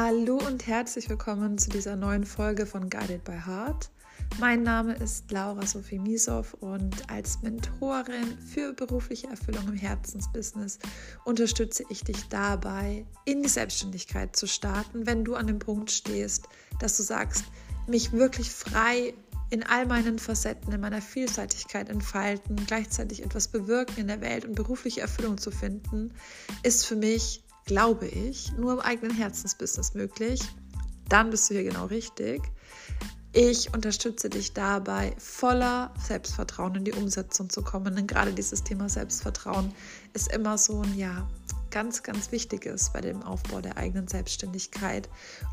Hallo und herzlich willkommen zu dieser neuen Folge von Guided by Heart. Mein Name ist Laura Sophie Misow und als Mentorin für berufliche Erfüllung im Herzensbusiness unterstütze ich dich dabei, in die Selbstständigkeit zu starten, wenn du an dem Punkt stehst, dass du sagst, mich wirklich frei in all meinen Facetten, in meiner Vielseitigkeit entfalten, gleichzeitig etwas bewirken in der Welt und berufliche Erfüllung zu finden, ist für mich, glaube ich, nur im eigenen Herzensbusiness möglich. Dann bist du hier genau richtig. Ich unterstütze dich dabei, voller Selbstvertrauen in die Umsetzung zu kommen. Denn gerade dieses Thema Selbstvertrauen ist immer so ein ja, ganz, ganz wichtiges bei dem Aufbau der eigenen Selbstständigkeit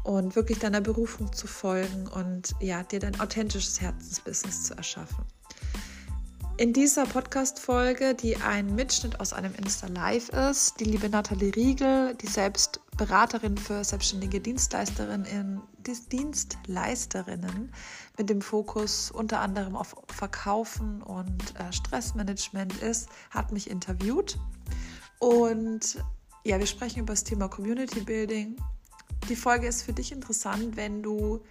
und wirklich deiner Berufung zu folgen und ja, dir dein authentisches Herzensbusiness zu erschaffen. In dieser Podcast-Folge, die ein Mitschnitt aus einem Insta-Live ist, die liebe Nathalie Riegel, die selbst Beraterin für selbstständige Dienstleisterinnen, Dienstleisterinnen mit dem Fokus unter anderem auf Verkaufen und äh, Stressmanagement ist, hat mich interviewt. Und ja, wir sprechen über das Thema Community Building. Die Folge ist für dich interessant, wenn du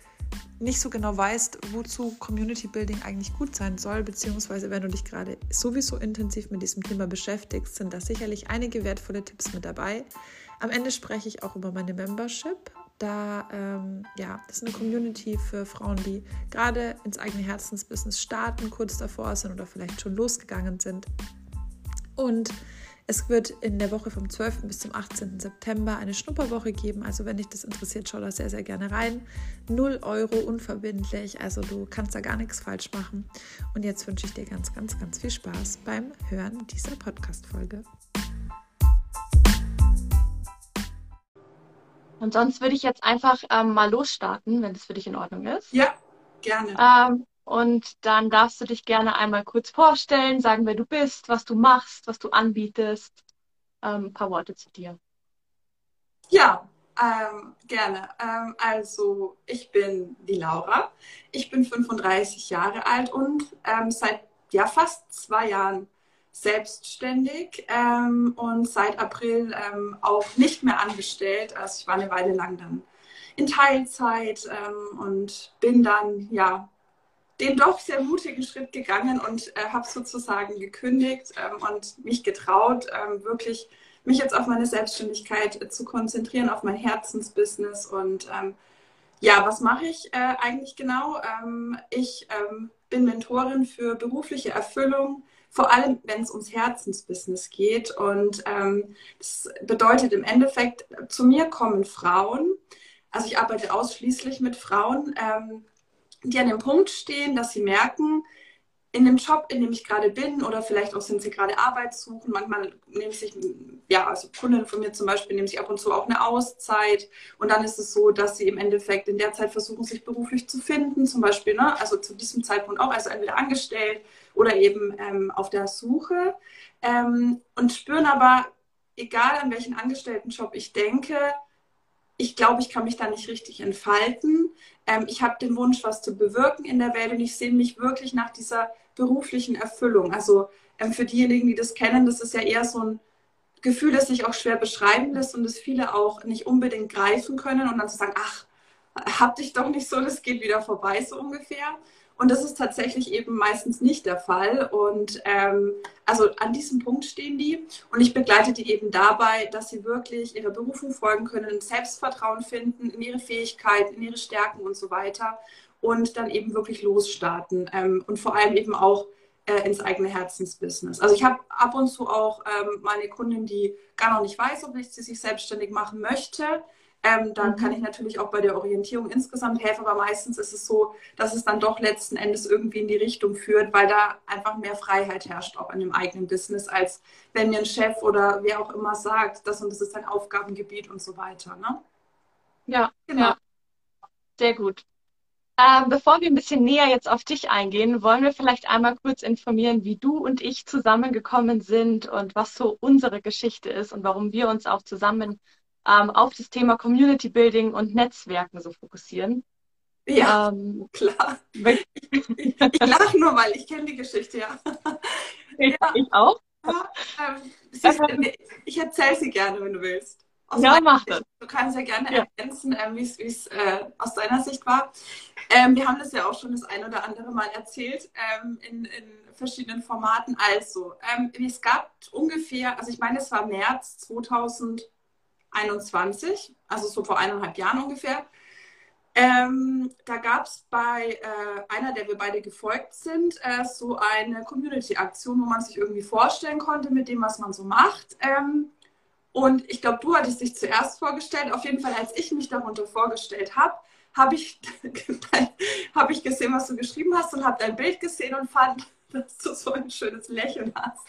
nicht so genau weißt, wozu Community Building eigentlich gut sein soll, beziehungsweise wenn du dich gerade sowieso intensiv mit diesem Thema beschäftigst, sind da sicherlich einige wertvolle Tipps mit dabei. Am Ende spreche ich auch über meine Membership. Da, ähm, ja, das ist eine Community für Frauen, die gerade ins eigene Herzensbusiness starten, kurz davor sind oder vielleicht schon losgegangen sind. Und es wird in der Woche vom 12. bis zum 18. September eine Schnupperwoche geben. Also wenn dich das interessiert, schau da sehr, sehr gerne rein. 0 Euro unverbindlich. Also du kannst da gar nichts falsch machen. Und jetzt wünsche ich dir ganz, ganz, ganz viel Spaß beim Hören dieser Podcast-Folge. Und sonst würde ich jetzt einfach ähm, mal losstarten, wenn das für dich in Ordnung ist. Ja, gerne. Ähm, und dann darfst du dich gerne einmal kurz vorstellen, sagen, wer du bist, was du machst, was du anbietest. Ähm, ein paar Worte zu dir. Ja, ähm, gerne. Ähm, also ich bin die Laura. Ich bin 35 Jahre alt und ähm, seit ja, fast zwei Jahren selbstständig ähm, und seit April ähm, auch nicht mehr angestellt. Also ich war eine Weile lang dann in Teilzeit und bin dann ja den doch sehr mutigen Schritt gegangen und äh, habe sozusagen gekündigt ähm, und mich getraut, ähm, wirklich mich jetzt auf meine Selbstständigkeit äh, zu konzentrieren, auf mein Herzensbusiness. Und ähm, ja, was mache ich äh, eigentlich genau? Ähm, ich ähm, bin Mentorin für berufliche Erfüllung, vor allem wenn es ums Herzensbusiness geht. Und ähm, das bedeutet im Endeffekt, zu mir kommen Frauen. Also ich arbeite ausschließlich mit Frauen die an dem Punkt stehen, dass sie merken, in dem Job, in dem ich gerade bin, oder vielleicht auch sind sie gerade Arbeit suchen. Manchmal nehmen sich, ja, also Kunden von mir zum Beispiel nehmen sich ab und zu auch eine Auszeit. Und dann ist es so, dass sie im Endeffekt in der Zeit versuchen, sich beruflich zu finden, zum Beispiel, ne, also zu diesem Zeitpunkt auch, also entweder angestellt oder eben ähm, auf der Suche. Ähm, und spüren aber, egal an welchen Angestelltenjob ich denke, ich glaube, ich kann mich da nicht richtig entfalten. Ähm, ich habe den Wunsch, was zu bewirken in der Welt und ich sehe mich wirklich nach dieser beruflichen Erfüllung. Also ähm, für diejenigen, die das kennen, das ist ja eher so ein Gefühl, das sich auch schwer beschreiben lässt und das viele auch nicht unbedingt greifen können und dann zu sagen, ach, hab dich doch nicht so, das geht wieder vorbei, so ungefähr. Und das ist tatsächlich eben meistens nicht der Fall. Und ähm, also an diesem Punkt stehen die. Und ich begleite die eben dabei, dass sie wirklich ihrer Berufung folgen können, Selbstvertrauen finden in ihre Fähigkeiten, in ihre Stärken und so weiter. Und dann eben wirklich losstarten. Ähm, und vor allem eben auch äh, ins eigene Herzensbusiness. Also ich habe ab und zu auch ähm, meine Kundin, die gar noch nicht weiß, ob sie sich selbstständig machen möchte ähm, dann mhm. kann ich natürlich auch bei der Orientierung insgesamt helfen, aber meistens ist es so, dass es dann doch letzten Endes irgendwie in die Richtung führt, weil da einfach mehr Freiheit herrscht, auch in dem eigenen Business, als wenn mir ein Chef oder wer auch immer sagt, das und das ist dein Aufgabengebiet und so weiter. Ne? Ja, genau. Ja. Sehr gut. Ähm, bevor wir ein bisschen näher jetzt auf dich eingehen, wollen wir vielleicht einmal kurz informieren, wie du und ich zusammengekommen sind und was so unsere Geschichte ist und warum wir uns auch zusammen ähm, auf das Thema Community Building und Netzwerken so fokussieren. Ja, ähm, klar. Ich, ich, ich lache nur, weil ich kenne die Geschichte, ja. Ich, ja. ich auch. Ja, ähm, ist, ich erzähle sie gerne, wenn du willst. ja, mach das. Du kannst ja gerne ja. ergänzen, äh, wie es äh, aus deiner Sicht war. Ähm, wir haben das ja auch schon das ein oder andere Mal erzählt ähm, in, in, verschiedenen Formaten. Also, ähm, es gab ungefähr, also ich meine, es war März 2021, also so vor eineinhalb Jahren ungefähr. Ähm, da gab es bei äh, einer, der wir beide gefolgt sind, äh, so eine Community-Aktion, wo man sich irgendwie vorstellen konnte mit dem, was man so macht. Ähm, und ich glaube, du hattest dich zuerst vorgestellt. Auf jeden Fall, als ich mich darunter vorgestellt habe, habe ich, hab ich gesehen, was du geschrieben hast und habe dein Bild gesehen und fand, dass du so ein schönes Lächeln hast.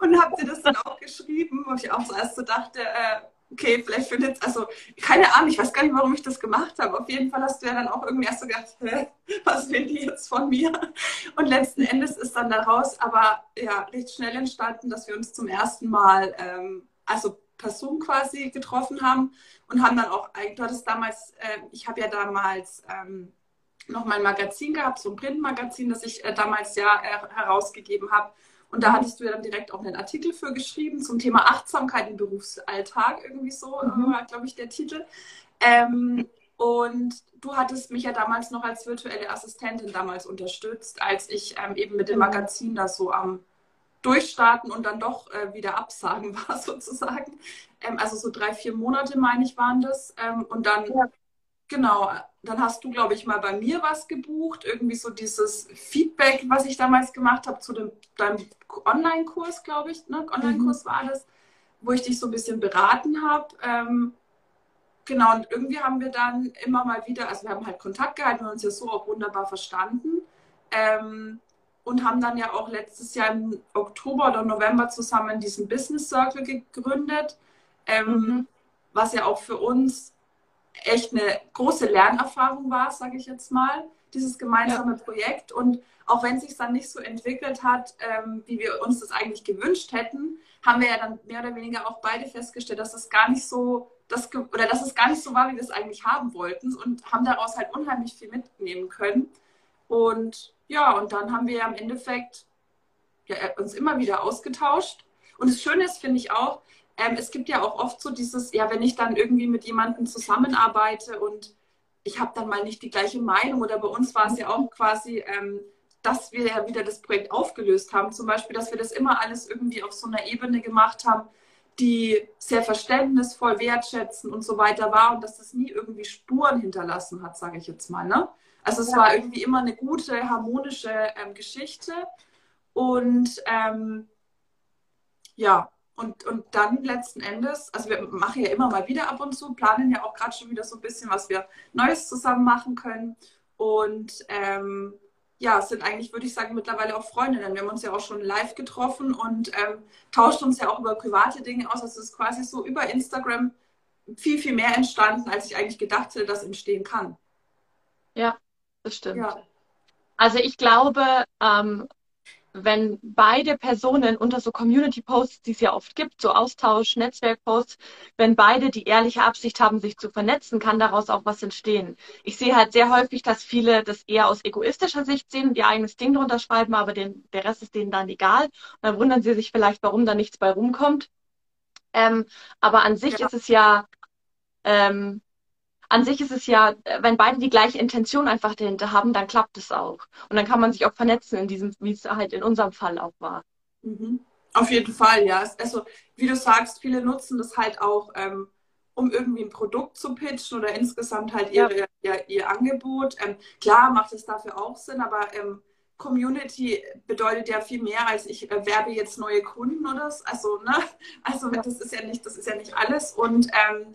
Und habe dir das dann auch geschrieben, wo ich auch zuerst so dachte, äh, okay, vielleicht findet also keine Ahnung, ich weiß gar nicht, warum ich das gemacht habe. Auf jeden Fall hast du ja dann auch irgendwie erst so gedacht, hä, was will die jetzt von mir? Und letzten Endes ist dann daraus aber ja recht schnell entstanden, dass wir uns zum ersten Mal, ähm, also per Zoom quasi getroffen haben und haben dann auch, du hattest damals, äh, ich habe ja damals ähm, noch mein Magazin gehabt, so ein Printmagazin, das ich äh, damals ja äh, herausgegeben habe. Und da hattest du ja dann direkt auch einen Artikel für geschrieben zum Thema Achtsamkeit im Berufsalltag, irgendwie so, mhm. war, glaube ich, der Titel. Ähm, und du hattest mich ja damals noch als virtuelle Assistentin damals unterstützt, als ich ähm, eben mit dem genau. Magazin da so am Durchstarten und dann doch äh, wieder absagen war, sozusagen. Ähm, also so drei, vier Monate, meine ich, waren das. Ähm, und dann, ja. Genau, dann hast du, glaube ich, mal bei mir was gebucht. Irgendwie so dieses Feedback, was ich damals gemacht habe zu dem, deinem Online-Kurs, glaube ich. Ne? Online-Kurs mhm. war das, wo ich dich so ein bisschen beraten habe. Ähm, genau, und irgendwie haben wir dann immer mal wieder, also wir haben halt Kontakt gehalten und uns ja so auch wunderbar verstanden. Ähm, und haben dann ja auch letztes Jahr im Oktober oder November zusammen diesen Business Circle gegründet, ähm, mhm. was ja auch für uns echt eine große Lernerfahrung war, sage ich jetzt mal, dieses gemeinsame ja. Projekt. Und auch wenn es sich dann nicht so entwickelt hat, ähm, wie wir uns das eigentlich gewünscht hätten, haben wir ja dann mehr oder weniger auch beide festgestellt, dass es gar nicht so das oder dass es gar nicht so war, wie wir es eigentlich haben wollten und haben daraus halt unheimlich viel mitnehmen können. Und ja, und dann haben wir ja im Endeffekt ja, uns immer wieder ausgetauscht. Und das Schöne ist, finde ich auch, ähm, es gibt ja auch oft so dieses, ja, wenn ich dann irgendwie mit jemandem zusammenarbeite und ich habe dann mal nicht die gleiche Meinung oder bei uns war es ja auch quasi, ähm, dass wir ja wieder das Projekt aufgelöst haben. Zum Beispiel, dass wir das immer alles irgendwie auf so einer Ebene gemacht haben, die sehr verständnisvoll, wertschätzen und so weiter war und dass das nie irgendwie Spuren hinterlassen hat, sage ich jetzt mal. Ne? Also es ja. war irgendwie immer eine gute, harmonische ähm, Geschichte. Und ähm, ja, und, und dann letzten Endes, also wir machen ja immer mal wieder ab und zu, planen ja auch gerade schon wieder so ein bisschen, was wir Neues zusammen machen können. Und ähm, ja, sind eigentlich, würde ich sagen, mittlerweile auch Freundinnen. Wir haben uns ja auch schon live getroffen und ähm, tauscht uns ja auch über private Dinge aus. Also es ist quasi so über Instagram viel, viel mehr entstanden, als ich eigentlich gedacht hätte, dass entstehen kann. Ja, das stimmt. Ja. Also ich glaube, ähm, wenn beide Personen unter so Community-Posts, die es ja oft gibt, so Austausch, Netzwerk-Posts, wenn beide die ehrliche Absicht haben, sich zu vernetzen, kann daraus auch was entstehen. Ich sehe halt sehr häufig, dass viele das eher aus egoistischer Sicht sehen und ihr eigenes Ding drunter schreiben, aber den, der Rest ist denen dann egal. Und dann wundern sie sich vielleicht, warum da nichts bei rumkommt. Ähm, aber an sich ja. ist es ja ähm, an sich ist es ja, wenn beide die gleiche Intention einfach dahinter haben, dann klappt es auch. Und dann kann man sich auch vernetzen in diesem, wie es halt in unserem Fall auch war. Mhm. Auf jeden Fall, ja. Also, wie du sagst, viele nutzen das halt auch, ähm, um irgendwie ein Produkt zu pitchen oder insgesamt halt ihre, ja. ihr, ihr, Angebot. Ähm, klar macht es dafür auch Sinn, aber ähm, Community bedeutet ja viel mehr als ich äh, werbe jetzt neue Kunden oder so. Also, ne? Also das ist ja nicht, das ist ja nicht alles. Und ähm,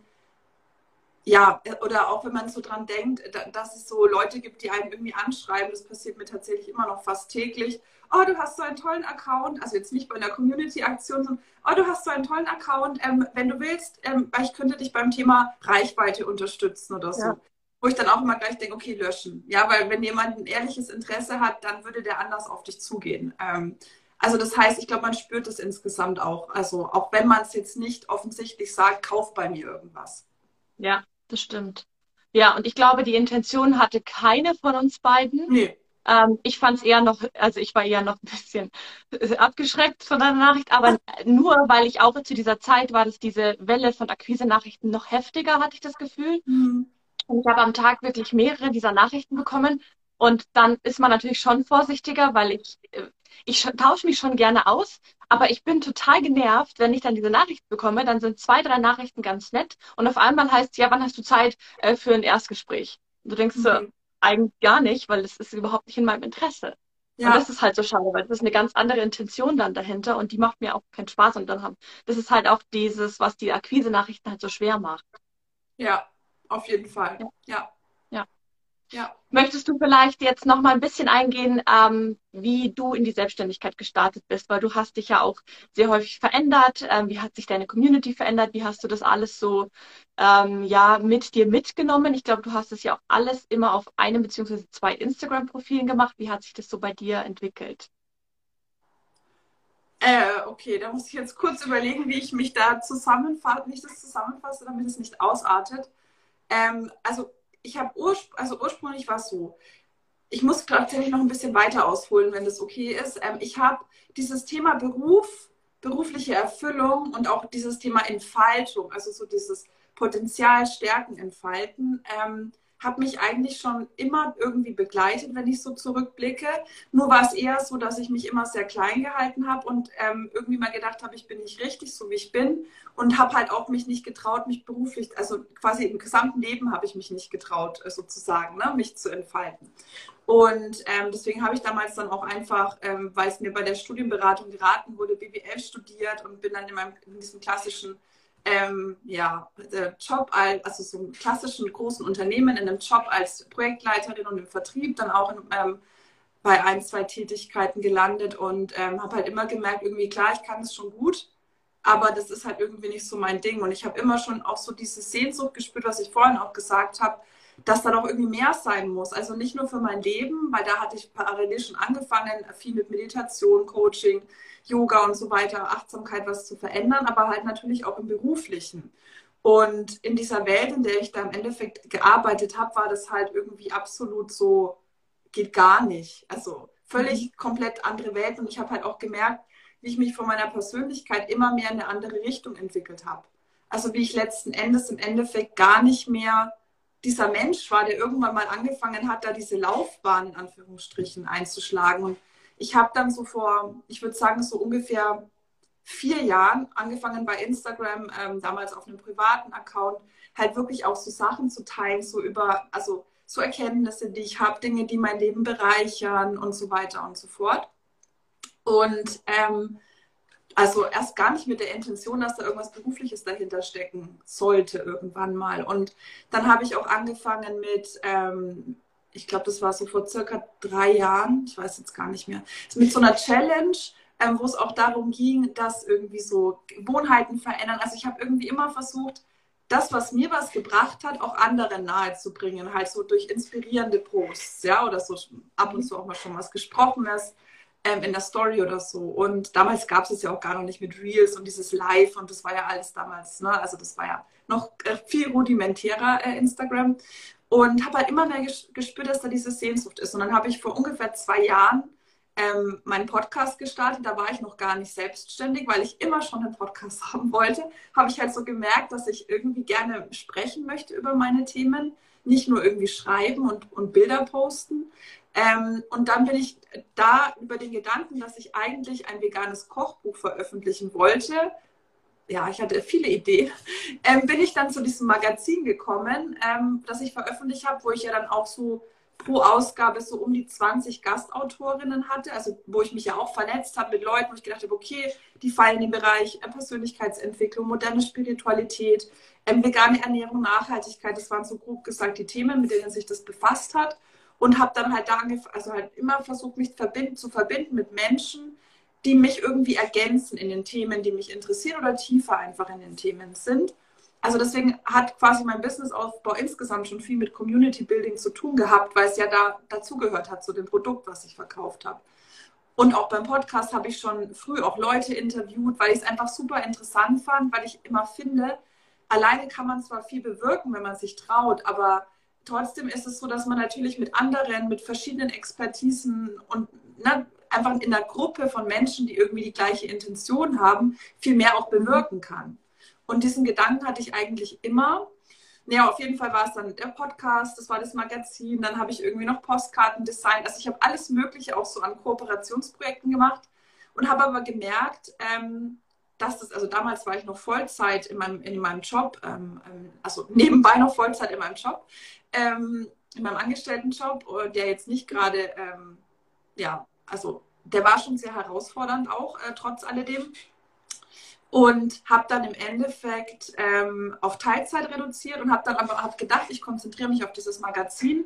ja, oder auch wenn man so dran denkt, dass es so Leute gibt, die einen irgendwie anschreiben, das passiert mir tatsächlich immer noch fast täglich. Oh, du hast so einen tollen Account, also jetzt nicht bei einer Community-Aktion, sondern oh, du hast so einen tollen Account, ähm, wenn du willst, ähm, ich könnte dich beim Thema Reichweite unterstützen oder so. Ja. Wo ich dann auch immer gleich denke, okay, löschen. Ja, weil wenn jemand ein ehrliches Interesse hat, dann würde der anders auf dich zugehen. Ähm, also das heißt, ich glaube, man spürt es insgesamt auch. Also auch wenn man es jetzt nicht offensichtlich sagt, kauf bei mir irgendwas. Ja, das stimmt. Ja, und ich glaube, die Intention hatte keine von uns beiden. Nee. Ähm, ich fand es eher noch, also ich war eher noch ein bisschen abgeschreckt von deiner Nachricht, aber nur weil ich auch zu dieser Zeit war, dass diese Welle von Akquise-Nachrichten noch heftiger, hatte ich das Gefühl. Mhm. Und ich habe am Tag wirklich mehrere dieser Nachrichten bekommen. Und dann ist man natürlich schon vorsichtiger, weil ich, äh, ich tausche mich schon gerne aus, aber ich bin total genervt, wenn ich dann diese Nachricht bekomme. Dann sind zwei, drei Nachrichten ganz nett und auf einmal heißt es, ja, wann hast du Zeit äh, für ein Erstgespräch? Und du denkst mhm. so, eigentlich gar nicht, weil es ist überhaupt nicht in meinem Interesse. Ja. Und das ist halt so schade, weil das ist eine ganz andere Intention dann dahinter und die macht mir auch keinen Spaß. Und dann haben, das ist halt auch dieses, was die Akquise-Nachrichten halt so schwer macht. Ja, auf jeden Fall. Ja. ja. Ja. Möchtest du vielleicht jetzt noch mal ein bisschen eingehen, ähm, wie du in die Selbstständigkeit gestartet bist? Weil du hast dich ja auch sehr häufig verändert. Ähm, wie hat sich deine Community verändert? Wie hast du das alles so ähm, ja mit dir mitgenommen? Ich glaube, du hast es ja auch alles immer auf einem beziehungsweise zwei Instagram-Profilen gemacht. Wie hat sich das so bei dir entwickelt? Äh, okay, da muss ich jetzt kurz überlegen, wie ich mich da zusammenfasse, ich das zusammenfasse, damit es nicht ausartet. Ähm, also ich habe urspr also ursprünglich war es so. Ich muss tatsächlich noch ein bisschen weiter ausholen, wenn das okay ist. Ähm, ich habe dieses Thema Beruf, berufliche Erfüllung und auch dieses Thema Entfaltung, also so dieses Potenzial stärken, entfalten, ähm, hat mich eigentlich schon immer irgendwie begleitet, wenn ich so zurückblicke. Nur war es eher so, dass ich mich immer sehr klein gehalten habe und ähm, irgendwie mal gedacht habe, ich bin nicht richtig, so wie ich bin. Und habe halt auch mich nicht getraut, mich beruflich, also quasi im gesamten Leben habe ich mich nicht getraut, äh, sozusagen, ne, mich zu entfalten. Und ähm, deswegen habe ich damals dann auch einfach, ähm, weil es mir bei der Studienberatung geraten wurde, BWL studiert und bin dann in, meinem, in diesem klassischen ähm, ja, Job, als, also so einem klassischen großen Unternehmen, in einem Job als Projektleiterin und im Vertrieb, dann auch in, ähm, bei ein, zwei Tätigkeiten gelandet und ähm, habe halt immer gemerkt, irgendwie klar, ich kann es schon gut, aber das ist halt irgendwie nicht so mein Ding. Und ich habe immer schon auch so diese Sehnsucht gespürt, was ich vorhin auch gesagt habe, dass da doch irgendwie mehr sein muss. Also nicht nur für mein Leben, weil da hatte ich parallel schon angefangen, viel mit Meditation, Coaching, Yoga und so weiter, Achtsamkeit was zu verändern, aber halt natürlich auch im beruflichen. Und in dieser Welt, in der ich da im Endeffekt gearbeitet habe, war das halt irgendwie absolut so, geht gar nicht. Also völlig mhm. komplett andere Welt. Und ich habe halt auch gemerkt, wie ich mich von meiner Persönlichkeit immer mehr in eine andere Richtung entwickelt habe. Also wie ich letzten Endes im Endeffekt gar nicht mehr dieser Mensch war, der irgendwann mal angefangen hat, da diese Laufbahn in Anführungsstrichen einzuschlagen. Und ich habe dann so vor, ich würde sagen, so ungefähr vier Jahren angefangen bei Instagram, ähm, damals auf einem privaten Account, halt wirklich auch so Sachen zu teilen, so über, also so Erkenntnisse, die ich habe, Dinge, die mein Leben bereichern und so weiter und so fort. Und ähm, also erst gar nicht mit der Intention, dass da irgendwas Berufliches dahinter stecken sollte irgendwann mal. Und dann habe ich auch angefangen mit ähm, ich glaube, das war so vor circa drei Jahren, ich weiß jetzt gar nicht mehr, mit so einer Challenge, ähm, wo es auch darum ging, dass irgendwie so Gewohnheiten verändern. Also ich habe irgendwie immer versucht, das, was mir was gebracht hat, auch anderen nahezubringen, halt so durch inspirierende Posts, ja, oder so ab und zu auch mal schon was Gesprochenes ähm, in der Story oder so. Und damals gab es es ja auch gar noch nicht mit Reels und dieses Live und das war ja alles damals, ne? Also das war ja noch äh, viel rudimentärer äh, Instagram. Und habe halt immer mehr gespürt, dass da diese Sehnsucht ist. Und dann habe ich vor ungefähr zwei Jahren ähm, meinen Podcast gestartet. Da war ich noch gar nicht selbstständig, weil ich immer schon einen Podcast haben wollte. Habe ich halt so gemerkt, dass ich irgendwie gerne sprechen möchte über meine Themen. Nicht nur irgendwie schreiben und, und Bilder posten. Ähm, und dann bin ich da über den Gedanken, dass ich eigentlich ein veganes Kochbuch veröffentlichen wollte, ja, ich hatte viele Ideen, ähm, bin ich dann zu diesem Magazin gekommen, ähm, das ich veröffentlicht habe, wo ich ja dann auch so pro Ausgabe so um die 20 Gastautorinnen hatte, also wo ich mich ja auch vernetzt habe mit Leuten, wo ich gedacht habe, okay, die fallen im Bereich äh, Persönlichkeitsentwicklung, moderne Spiritualität, ähm, vegane Ernährung, Nachhaltigkeit, das waren so grob gesagt die Themen, mit denen sich das befasst hat und habe dann halt da also halt immer versucht, mich verbinden, zu verbinden mit Menschen, die mich irgendwie ergänzen in den Themen, die mich interessieren oder tiefer einfach in den Themen sind. Also deswegen hat quasi mein Businessaufbau insgesamt schon viel mit Community Building zu tun gehabt, weil es ja da dazugehört hat zu dem Produkt, was ich verkauft habe. Und auch beim Podcast habe ich schon früh auch Leute interviewt, weil ich es einfach super interessant fand, weil ich immer finde, alleine kann man zwar viel bewirken, wenn man sich traut, aber trotzdem ist es so, dass man natürlich mit anderen, mit verschiedenen Expertisen und ne, einfach in einer Gruppe von Menschen, die irgendwie die gleiche Intention haben, viel mehr auch bewirken kann. Und diesen Gedanken hatte ich eigentlich immer. Naja, auf jeden Fall war es dann der Podcast, das war das Magazin, dann habe ich irgendwie noch Postkarten designt. Also ich habe alles Mögliche auch so an Kooperationsprojekten gemacht und habe aber gemerkt, ähm, dass das, also damals war ich noch Vollzeit in meinem, in meinem Job, ähm, ähm also nebenbei noch Vollzeit in meinem Job, ähm, in meinem Angestelltenjob, äh, der jetzt nicht gerade, ähm, ja, also der war schon sehr herausfordernd auch, äh, trotz alledem. Und habe dann im Endeffekt ähm, auf Teilzeit reduziert und habe dann aber hab gedacht, ich konzentriere mich auf dieses Magazin.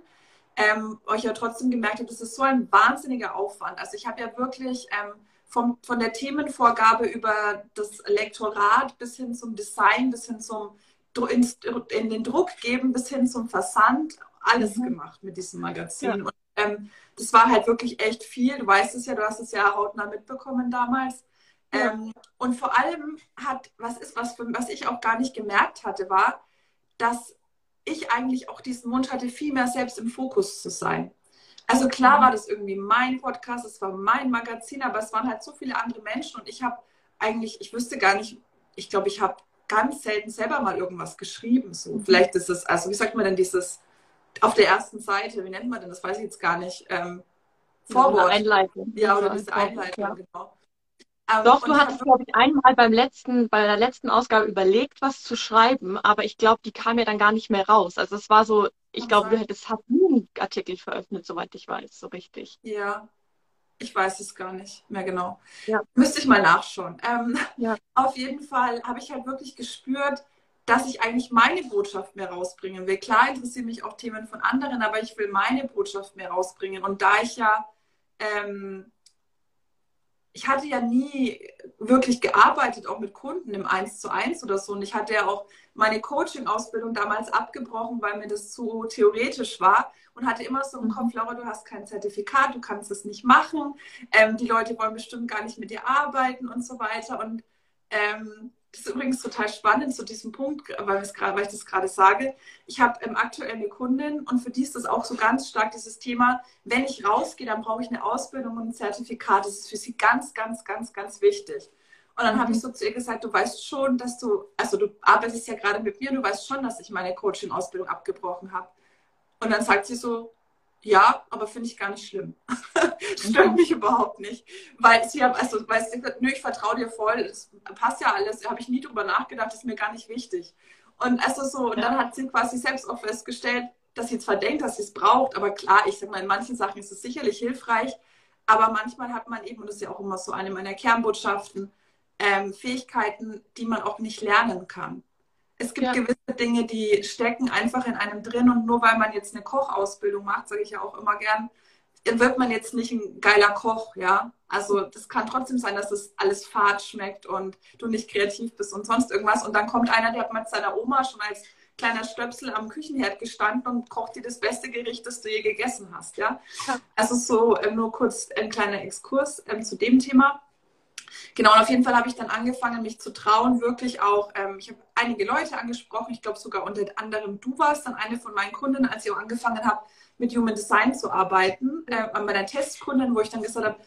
Ähm, euch ja trotzdem gemerkt habe, das ist so ein wahnsinniger Aufwand. Also ich habe ja wirklich ähm, vom, von der Themenvorgabe über das Lektorat bis hin zum Design, bis hin zum in, in den Druck geben, bis hin zum Versand, alles mhm. gemacht mit diesem Magazin. Ja. Und ähm, das war halt wirklich echt viel. Du weißt es ja, du hast es ja hautnah mitbekommen damals. Ja. Ähm, und vor allem hat, was ist, was, was ich auch gar nicht gemerkt hatte, war, dass ich eigentlich auch diesen Wunsch hatte, viel mehr selbst im Fokus zu sein. Also klar war das irgendwie mein Podcast, es war mein Magazin, aber es waren halt so viele andere Menschen und ich habe eigentlich, ich wüsste gar nicht, ich glaube, ich habe ganz selten selber mal irgendwas geschrieben. So. Vielleicht ist es, also wie sagt man denn dieses auf der ersten Seite, wie nennt man denn das, weiß ich jetzt gar nicht. Ähm, Vorwort. Einleitung. Ja, oder diese Einleitung, ja. genau. Ähm, Doch, du hattest, glaube ich, einmal beim letzten, bei der letzten Ausgabe überlegt, was zu schreiben, aber ich glaube, die kam ja dann gar nicht mehr raus. Also es war so, ich glaube, du hättest hast einen Artikel veröffentlicht, soweit ich weiß, so richtig. Ja, ich weiß es gar nicht mehr genau. Ja. Müsste ich mal nachschauen. Ähm, ja. Auf jeden Fall habe ich halt wirklich gespürt, dass ich eigentlich meine Botschaft mehr rausbringen will. Klar interessieren mich auch Themen von anderen, aber ich will meine Botschaft mehr rausbringen. Und da ich ja, ähm, ich hatte ja nie wirklich gearbeitet, auch mit Kunden im Eins zu eins oder so. Und ich hatte ja auch meine Coaching-Ausbildung damals abgebrochen, weil mir das zu theoretisch war und hatte immer so im Kopf, Laura, du hast kein Zertifikat, du kannst es nicht machen, ähm, die Leute wollen bestimmt gar nicht mit dir arbeiten und so weiter. Und ähm, das ist übrigens total spannend zu diesem Punkt, weil, weil ich das gerade sage. Ich habe ähm, aktuell eine Kundin und für die ist das auch so ganz stark dieses Thema, wenn ich rausgehe, dann brauche ich eine Ausbildung und ein Zertifikat. Das ist für sie ganz, ganz, ganz, ganz wichtig. Und dann habe ich so zu ihr gesagt, du weißt schon, dass du, also du arbeitest ja gerade mit mir, du weißt schon, dass ich meine Coaching-Ausbildung abgebrochen habe. Und dann sagt sie so, ja, aber finde ich gar nicht schlimm. Stört mich überhaupt nicht. Weil sie haben, also, weil sie gesagt, nö, ich vertraue dir voll, das passt ja alles, habe ich nie drüber nachgedacht, ist mir gar nicht wichtig. Und also so, und dann hat sie quasi selbst auch festgestellt, dass sie zwar denkt, dass sie es braucht, aber klar, ich sage mal, in manchen Sachen ist es sicherlich hilfreich, aber manchmal hat man eben, und das ist ja auch immer so eine meiner Kernbotschaften, ähm, Fähigkeiten, die man auch nicht lernen kann. Es gibt ja. gewisse Dinge, die stecken einfach in einem drin und nur weil man jetzt eine Kochausbildung macht, sage ich ja auch immer gern, wird man jetzt nicht ein geiler Koch, ja. Also das kann trotzdem sein, dass es alles fad schmeckt und du nicht kreativ bist und sonst irgendwas. Und dann kommt einer, der hat mit seiner Oma schon als kleiner Stöpsel am Küchenherd gestanden und kocht dir das beste Gericht, das du je gegessen hast, ja. ja. Also so äh, nur kurz ein kleiner Exkurs äh, zu dem Thema. Genau, und auf jeden Fall habe ich dann angefangen, mich zu trauen, wirklich auch, ähm, ich habe einige Leute angesprochen, ich glaube sogar unter anderem du warst dann eine von meinen Kunden, als ich auch angefangen habe, mit Human Design zu arbeiten, äh, an meiner Testkundin, wo ich dann gesagt habe,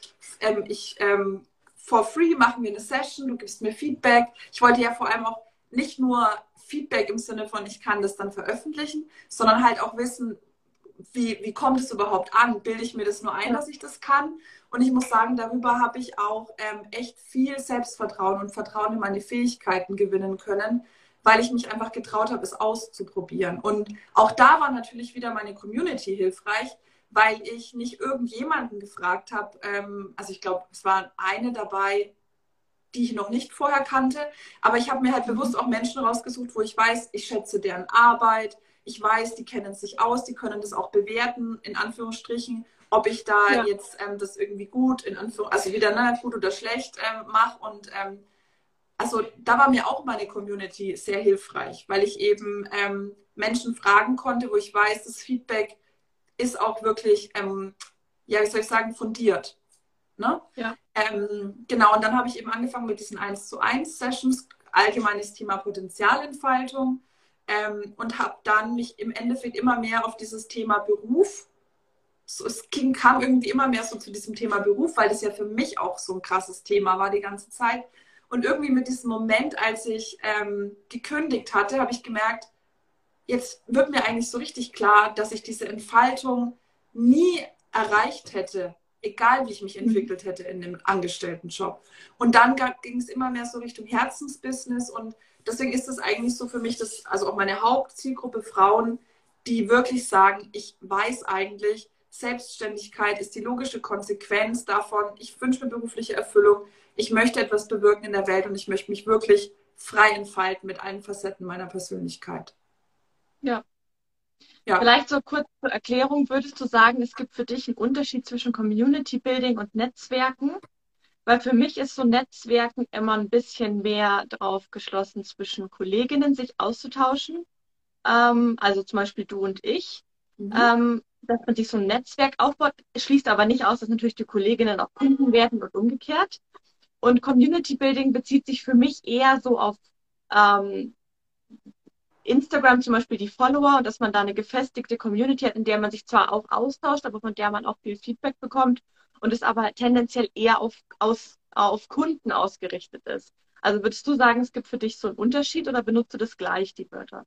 ähm, ich ähm, for free machen wir eine Session, du gibst mir Feedback. Ich wollte ja vor allem auch nicht nur Feedback im Sinne von, ich kann das dann veröffentlichen, sondern halt auch wissen, wie, wie kommt es überhaupt an? Bilde ich mir das nur ein, dass ich das kann? Und ich muss sagen, darüber habe ich auch ähm, echt viel Selbstvertrauen und Vertrauen in meine Fähigkeiten gewinnen können, weil ich mich einfach getraut habe, es auszuprobieren. Und auch da war natürlich wieder meine Community hilfreich, weil ich nicht irgendjemanden gefragt habe. Ähm, also ich glaube, es war eine dabei, die ich noch nicht vorher kannte. Aber ich habe mir halt bewusst auch Menschen rausgesucht, wo ich weiß, ich schätze deren Arbeit. Ich weiß, die kennen sich aus, die können das auch bewerten, in Anführungsstrichen ob ich da ja. jetzt ähm, das irgendwie gut, in Anführung, also wieder ne, gut oder schlecht ähm, mache. Und ähm, also da war mir auch meine Community sehr hilfreich, weil ich eben ähm, Menschen fragen konnte, wo ich weiß, das Feedback ist auch wirklich, ähm, ja, wie soll ich sagen, fundiert. Ne? Ja. Ähm, genau, und dann habe ich eben angefangen mit diesen 1 zu 1 Sessions, allgemeines Thema Potenzialentfaltung. und habe dann mich im Endeffekt immer mehr auf dieses Thema Beruf so, es ging, kam irgendwie immer mehr so zu diesem Thema Beruf, weil das ja für mich auch so ein krasses Thema war die ganze Zeit. Und irgendwie mit diesem Moment, als ich ähm, gekündigt hatte, habe ich gemerkt, jetzt wird mir eigentlich so richtig klar, dass ich diese Entfaltung nie erreicht hätte, egal wie ich mich mhm. entwickelt hätte in dem Angestelltenjob. Und dann ging es immer mehr so Richtung Herzensbusiness und deswegen ist es eigentlich so für mich, dass, also auch meine Hauptzielgruppe Frauen, die wirklich sagen, ich weiß eigentlich, Selbstständigkeit ist die logische Konsequenz davon. Ich wünsche mir berufliche Erfüllung. Ich möchte etwas bewirken in der Welt und ich möchte mich wirklich frei entfalten mit allen Facetten meiner Persönlichkeit. Ja. ja. Vielleicht so kurz zur Erklärung, würdest du sagen, es gibt für dich einen Unterschied zwischen Community Building und Netzwerken? Weil für mich ist so Netzwerken immer ein bisschen mehr darauf geschlossen, zwischen Kolleginnen sich auszutauschen. Ähm, also zum Beispiel du und ich. Mhm. Ähm, dass man sich so ein Netzwerk aufbaut, schließt aber nicht aus, dass natürlich die Kolleginnen auch Kunden werden und umgekehrt. Und Community Building bezieht sich für mich eher so auf ähm, Instagram zum Beispiel die Follower und dass man da eine gefestigte Community hat, in der man sich zwar auch austauscht, aber von der man auch viel Feedback bekommt und es aber tendenziell eher auf, aus, auf Kunden ausgerichtet ist. Also würdest du sagen, es gibt für dich so einen Unterschied oder benutzt du das gleich, die Wörter?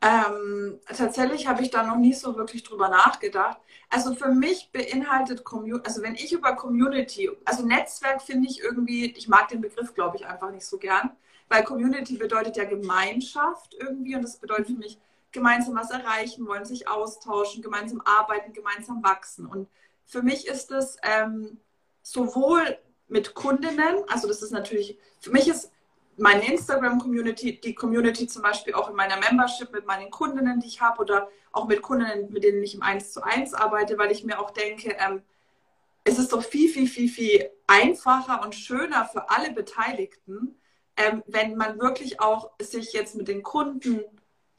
Ähm, tatsächlich habe ich da noch nie so wirklich drüber nachgedacht. Also für mich beinhaltet Community, also wenn ich über Community, also Netzwerk finde ich irgendwie, ich mag den Begriff, glaube ich, einfach nicht so gern, weil Community bedeutet ja Gemeinschaft irgendwie und das bedeutet für mich gemeinsam was erreichen wollen, sich austauschen, gemeinsam arbeiten, gemeinsam wachsen. Und für mich ist es ähm, sowohl mit Kundinnen, also das ist natürlich, für mich ist meine Instagram-Community, die Community zum Beispiel auch in meiner Membership mit meinen Kundinnen, die ich habe oder auch mit Kundinnen, mit denen ich im 1 zu 1 arbeite, weil ich mir auch denke, ähm, es ist doch viel, viel, viel, viel einfacher und schöner für alle Beteiligten, ähm, wenn man wirklich auch sich jetzt mit den Kunden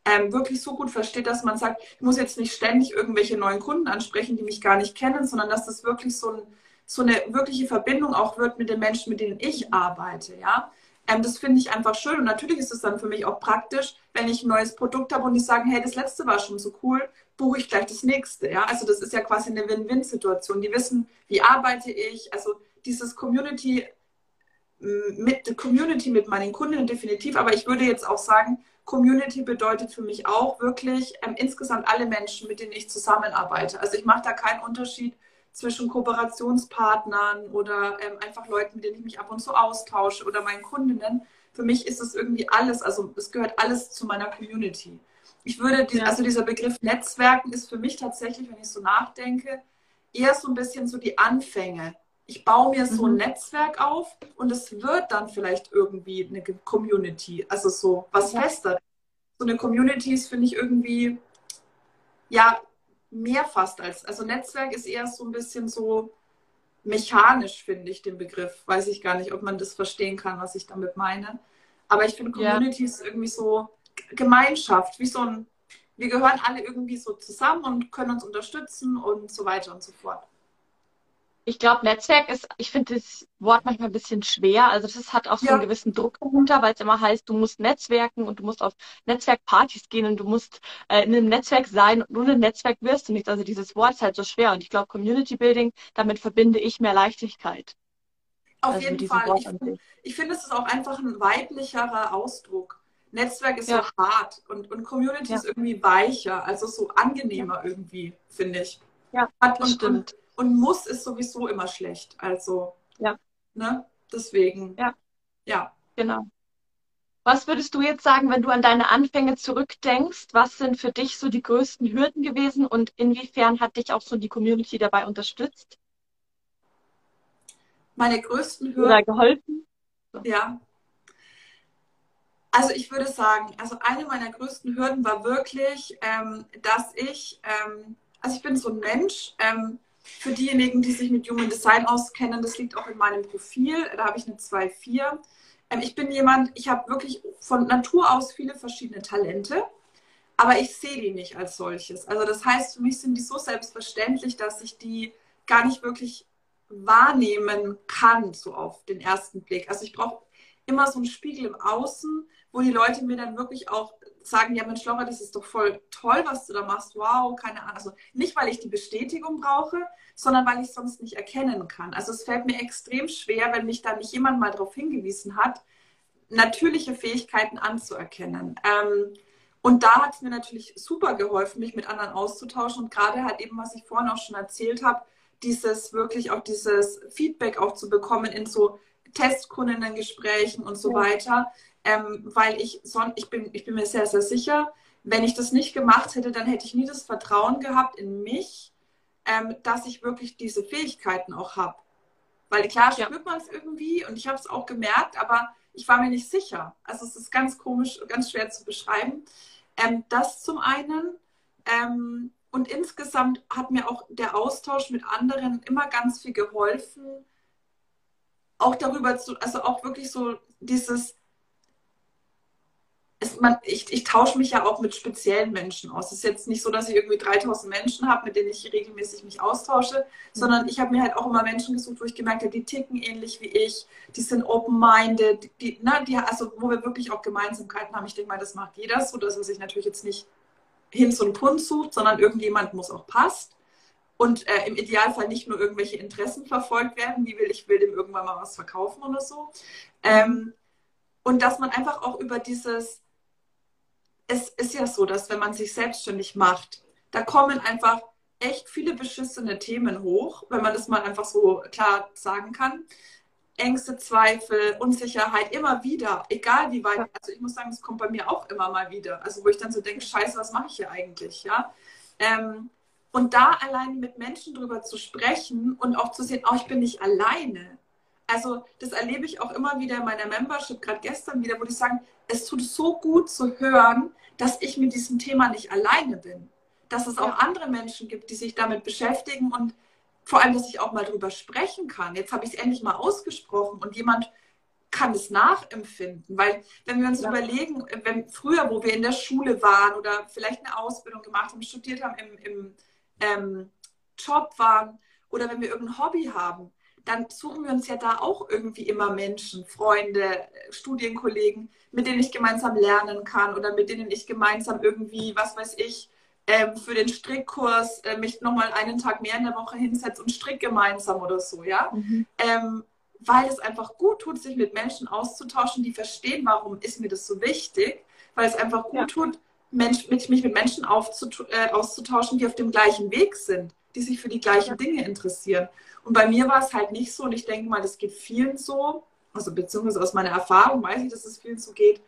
ähm, wirklich so gut versteht, dass man sagt, ich muss jetzt nicht ständig irgendwelche neuen Kunden ansprechen, die mich gar nicht kennen, sondern dass das wirklich so, ein, so eine wirkliche Verbindung auch wird mit den Menschen, mit denen ich arbeite, ja. Ähm, das finde ich einfach schön. Und natürlich ist es dann für mich auch praktisch, wenn ich ein neues Produkt habe und die sagen, hey, das letzte war schon so cool, buche ich gleich das nächste. Ja? Also das ist ja quasi eine Win-Win-Situation. Die wissen, wie arbeite ich. Also dieses Community mit Community mit meinen Kunden definitiv, aber ich würde jetzt auch sagen, Community bedeutet für mich auch wirklich ähm, insgesamt alle Menschen, mit denen ich zusammenarbeite. Also ich mache da keinen Unterschied zwischen Kooperationspartnern oder ähm, einfach Leuten, mit denen ich mich ab und zu austausche oder meinen Kundinnen. Für mich ist es irgendwie alles, also es gehört alles zu meiner Community. Ich würde, die, ja. also dieser Begriff Netzwerken ist für mich tatsächlich, wenn ich so nachdenke, eher so ein bisschen so die Anfänge. Ich baue mir so ein mhm. Netzwerk auf und es wird dann vielleicht irgendwie eine Community, also so was ja. fester. So eine Community ist, finde ich, irgendwie, ja, mehr fast als, also Netzwerk ist eher so ein bisschen so mechanisch, finde ich, den Begriff. Weiß ich gar nicht, ob man das verstehen kann, was ich damit meine. Aber ich finde Community ja. ist irgendwie so Gemeinschaft, wie so ein, wir gehören alle irgendwie so zusammen und können uns unterstützen und so weiter und so fort ich glaube, Netzwerk ist, ich finde das Wort manchmal ein bisschen schwer. Also das hat auch so ja. einen gewissen Druck dahinter, weil es immer heißt, du musst netzwerken und du musst auf Netzwerkpartys gehen und du musst äh, in einem Netzwerk sein und ohne Netzwerk wirst du nichts. Also dieses Wort ist halt so schwer. Und ich glaube, Community Building, damit verbinde ich mehr Leichtigkeit. Auf also jeden Fall. Ich, ich finde, es ist auch einfach ein weiblicherer Ausdruck. Netzwerk ist ja. so hart und, und Community ja. ist irgendwie weicher, also so angenehmer irgendwie, finde ich. Ja, Hat, und, stimmt. Und, und muss ist sowieso immer schlecht. Also, ja. Ne? Deswegen. Ja. Ja. Genau. Was würdest du jetzt sagen, wenn du an deine Anfänge zurückdenkst? Was sind für dich so die größten Hürden gewesen und inwiefern hat dich auch so die Community dabei unterstützt? Meine größten Hürden. Oder geholfen? So. Ja. Also ich würde sagen, also eine meiner größten Hürden war wirklich, ähm, dass ich, ähm, also ich bin so ein Mensch, ähm, für diejenigen, die sich mit Human Design auskennen, das liegt auch in meinem Profil. Da habe ich eine 2-4. Ähm, ich bin jemand, ich habe wirklich von Natur aus viele verschiedene Talente, aber ich sehe die nicht als solches. Also das heißt, für mich sind die so selbstverständlich, dass ich die gar nicht wirklich wahrnehmen kann, so auf den ersten Blick. Also ich brauche immer so ein Spiegel im Außen, wo die Leute mir dann wirklich auch sagen, ja Mensch, Laura, das ist doch voll toll, was du da machst. Wow, keine Ahnung. Also nicht, weil ich die Bestätigung brauche, sondern weil ich sonst nicht erkennen kann. Also es fällt mir extrem schwer, wenn mich da nicht jemand mal darauf hingewiesen hat, natürliche Fähigkeiten anzuerkennen. Ähm, und da hat es mir natürlich super geholfen, mich mit anderen auszutauschen und gerade halt eben, was ich vorhin auch schon erzählt habe, dieses wirklich auch dieses Feedback auch zu bekommen in so Testkundinnengesprächen und so ja. weiter, ähm, weil ich, son ich, bin, ich bin mir sehr, sehr sicher, wenn ich das nicht gemacht hätte, dann hätte ich nie das Vertrauen gehabt in mich, ähm, dass ich wirklich diese Fähigkeiten auch habe. Weil klar spürt ja. man es irgendwie und ich habe es auch gemerkt, aber ich war mir nicht sicher. Also es ist ganz komisch, ganz schwer zu beschreiben. Ähm, das zum einen. Ähm, und insgesamt hat mir auch der Austausch mit anderen immer ganz viel geholfen, auch darüber zu, also auch wirklich so dieses, es, man, ich, ich tausche mich ja auch mit speziellen Menschen aus. Es ist jetzt nicht so, dass ich irgendwie 3000 Menschen habe, mit denen ich regelmäßig mich austausche, mhm. sondern ich habe mir halt auch immer Menschen gesucht, wo ich gemerkt habe, die ticken ähnlich wie ich, die sind open-minded, die, ne, die, also wo wir wirklich auch Gemeinsamkeiten haben. Ich denke mal, das macht jeder so, dass er sich natürlich jetzt nicht hin zum Punkt sucht, sondern irgendjemand muss auch passt. Und äh, im Idealfall nicht nur irgendwelche Interessen verfolgt werden, wie will ich will dem irgendwann mal was verkaufen oder so. Ähm, und dass man einfach auch über dieses, es ist ja so, dass wenn man sich selbstständig macht, da kommen einfach echt viele beschissene Themen hoch, wenn man das mal einfach so klar sagen kann. Ängste, Zweifel, Unsicherheit immer wieder, egal wie weit. Also ich muss sagen, es kommt bei mir auch immer mal wieder. Also wo ich dann so denke, scheiße, was mache ich hier eigentlich? Ja. Ähm, und da allein mit Menschen drüber zu sprechen und auch zu sehen, oh, ich bin nicht alleine. Also das erlebe ich auch immer wieder in meiner Membership, gerade gestern wieder, wo die sagen, es tut so gut zu hören, dass ich mit diesem Thema nicht alleine bin. Dass es auch andere Menschen gibt, die sich damit beschäftigen und vor allem, dass ich auch mal drüber sprechen kann. Jetzt habe ich es endlich mal ausgesprochen und jemand kann es nachempfinden. Weil wenn wir uns ja. überlegen, wenn früher, wo wir in der Schule waren oder vielleicht eine Ausbildung gemacht haben, studiert haben, im, im ähm, Job waren oder wenn wir irgendein Hobby haben, dann suchen wir uns ja da auch irgendwie immer Menschen, Freunde, Studienkollegen, mit denen ich gemeinsam lernen kann oder mit denen ich gemeinsam irgendwie, was weiß ich, ähm, für den Strickkurs äh, mich nochmal einen Tag mehr in der Woche hinsetze und strick gemeinsam oder so, ja. Mhm. Ähm, weil es einfach gut tut, sich mit Menschen auszutauschen, die verstehen, warum ist mir das so wichtig, weil es einfach gut ja. tut, Mensch, mit, mich mit Menschen äh, auszutauschen, die auf dem gleichen Weg sind, die sich für die gleichen Dinge interessieren. Und bei mir war es halt nicht so, und ich denke mal, das geht vielen so, also beziehungsweise aus meiner Erfahrung weiß ich, dass es vielen so geht,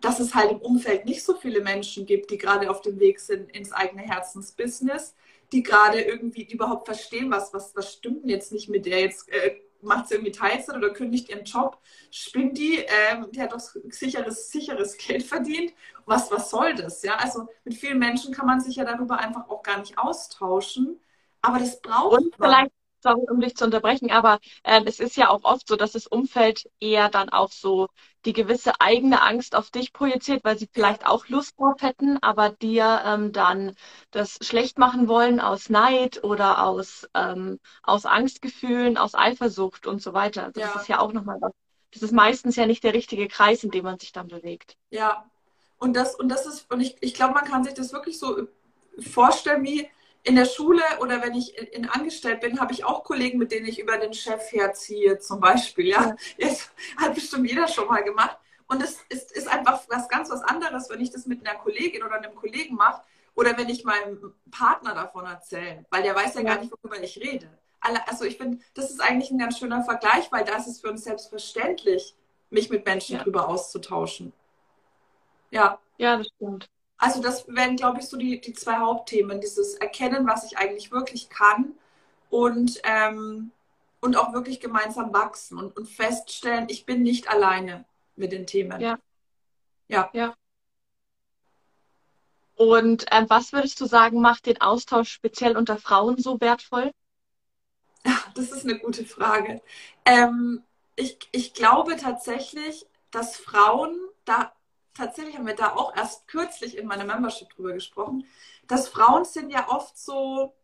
dass es halt im Umfeld nicht so viele Menschen gibt, die gerade auf dem Weg sind ins eigene Herzensbusiness, die gerade irgendwie überhaupt verstehen, was, was, was stimmt denn jetzt nicht mit der jetzt. Äh, macht sie irgendwie Teilzeit oder kündigt ihren Job, spinnt die, ähm, die hat doch sicheres, sicheres Geld verdient. Was, was soll das? Ja, also mit vielen Menschen kann man sich ja darüber einfach auch gar nicht austauschen. Aber das braucht Und vielleicht sorry, um dich zu unterbrechen, aber äh, es ist ja auch oft so, dass das Umfeld eher dann auch so die gewisse eigene Angst auf dich projiziert, weil sie vielleicht auch Lust drauf hätten, aber dir ähm, dann das schlecht machen wollen aus Neid oder aus, ähm, aus Angstgefühlen, aus Eifersucht und so weiter. Also das ja. ist ja auch nochmal was. Das ist meistens ja nicht der richtige Kreis, in dem man sich dann bewegt. Ja, und das, und das ist, und ich, ich glaube, man kann sich das wirklich so vorstellen, wie in der Schule oder wenn ich in, in angestellt bin, habe ich auch Kollegen, mit denen ich über den Chef herziehe, zum Beispiel. Ja. Jetzt hat bestimmt jeder schon mal gemacht. Und es ist, ist einfach was ganz was anderes, wenn ich das mit einer Kollegin oder einem Kollegen mache oder wenn ich meinem Partner davon erzähle, weil der weiß ja, ja. gar nicht, worüber ich rede. Also ich finde, das ist eigentlich ein ganz schöner Vergleich, weil das ist für uns selbstverständlich, mich mit Menschen ja. drüber auszutauschen. Ja. Ja, das stimmt. Also das wären, glaube ich, so die, die zwei Hauptthemen. Dieses Erkennen, was ich eigentlich wirklich kann und, ähm, und auch wirklich gemeinsam wachsen und, und feststellen, ich bin nicht alleine mit den Themen. Ja. Ja. ja. Und ähm, was würdest du sagen, macht den Austausch speziell unter Frauen so wertvoll? Das ist eine gute Frage. Ähm, ich, ich glaube tatsächlich, dass Frauen da tatsächlich haben wir da auch erst kürzlich in meiner Membership drüber gesprochen, dass Frauen sind ja oft so,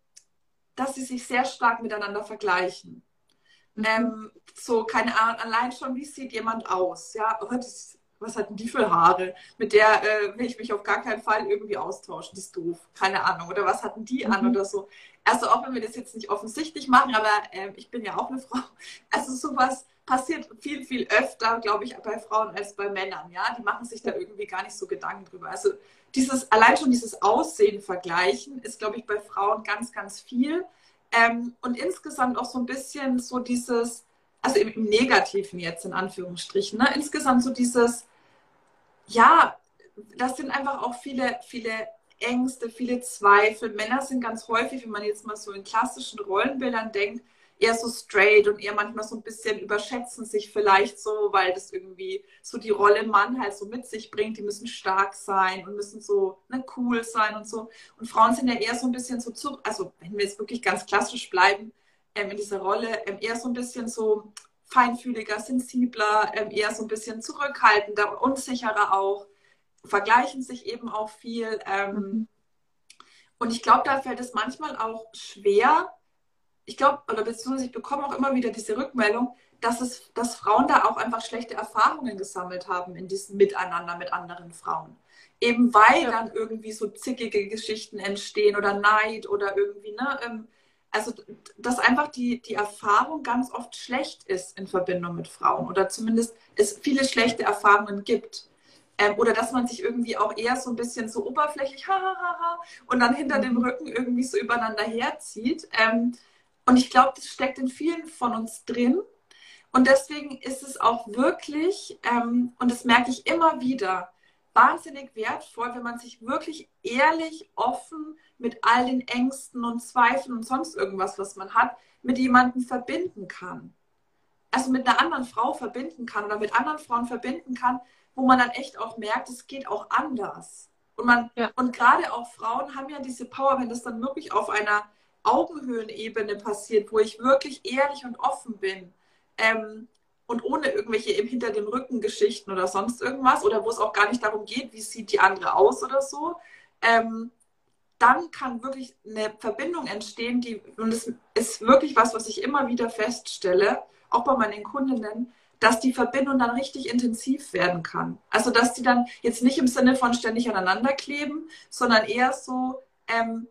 dass sie sich sehr stark miteinander vergleichen. Mhm. Ähm, so, keine Ahnung, allein schon, wie sieht jemand aus? Ja, oh, das, was hat denn die für Haare? Mit der äh, will ich mich auf gar keinen Fall irgendwie austauschen. Die ist doof. Keine Ahnung. Oder was hatten die mhm. an oder so. Also auch wenn wir das jetzt nicht offensichtlich machen, aber äh, ich bin ja auch eine Frau. Also sowas passiert viel, viel öfter, glaube ich, bei Frauen als bei Männern. Ja, die machen sich da irgendwie gar nicht so Gedanken drüber. Also dieses, allein schon dieses Aussehen vergleichen ist, glaube ich, bei Frauen ganz, ganz viel. Ähm, und insgesamt auch so ein bisschen so dieses, also im, Negativen jetzt in Anführungsstrichen, ne? insgesamt so dieses, ja, das sind einfach auch viele, viele Ängste, viele Zweifel. Männer sind ganz häufig, wenn man jetzt mal so in klassischen Rollenbildern denkt, eher so straight und eher manchmal so ein bisschen überschätzen sich vielleicht so, weil das irgendwie so die Rolle Mann halt so mit sich bringt. Die müssen stark sein und müssen so ne, cool sein und so. Und Frauen sind ja eher so ein bisschen so zu, also wenn wir jetzt wirklich ganz klassisch bleiben, ähm, in dieser Rolle, ähm, eher so ein bisschen so feinfühliger, sensibler, ähm, eher so ein bisschen zurückhaltender, unsicherer auch, vergleichen sich eben auch viel. Ähm, mhm. Und ich glaube, da fällt es manchmal auch schwer, ich glaube, oder beziehungsweise ich bekomme auch immer wieder diese Rückmeldung, dass, es, dass Frauen da auch einfach schlechte Erfahrungen gesammelt haben in diesem Miteinander mit anderen Frauen. Eben weil ja. dann irgendwie so zickige Geschichten entstehen oder Neid oder irgendwie, ne? Ähm, also, dass einfach die, die Erfahrung ganz oft schlecht ist in Verbindung mit Frauen oder zumindest es viele schlechte Erfahrungen gibt. Ähm, oder dass man sich irgendwie auch eher so ein bisschen so oberflächlich ha, ha, ha, ha, und dann hinter mhm. dem Rücken irgendwie so übereinander herzieht. Ähm, und ich glaube, das steckt in vielen von uns drin. Und deswegen ist es auch wirklich, ähm, und das merke ich immer wieder, wahnsinnig wertvoll, wenn man sich wirklich ehrlich, offen mit all den Ängsten und Zweifeln und sonst irgendwas, was man hat, mit jemandem verbinden kann. Also mit einer anderen Frau verbinden kann oder mit anderen Frauen verbinden kann, wo man dann echt auch merkt, es geht auch anders. Und man, ja. und gerade auch Frauen haben ja diese Power, wenn das dann wirklich auf einer Augenhöhenebene passiert, wo ich wirklich ehrlich und offen bin ähm, und ohne irgendwelche eben hinter dem Rücken Geschichten oder sonst irgendwas oder wo es auch gar nicht darum geht, wie sieht die andere aus oder so, ähm, dann kann wirklich eine Verbindung entstehen, die, und es ist wirklich was, was ich immer wieder feststelle, auch bei meinen Kundinnen, dass die Verbindung dann richtig intensiv werden kann. Also, dass die dann jetzt nicht im Sinne von ständig aneinander kleben, sondern eher so, ähm,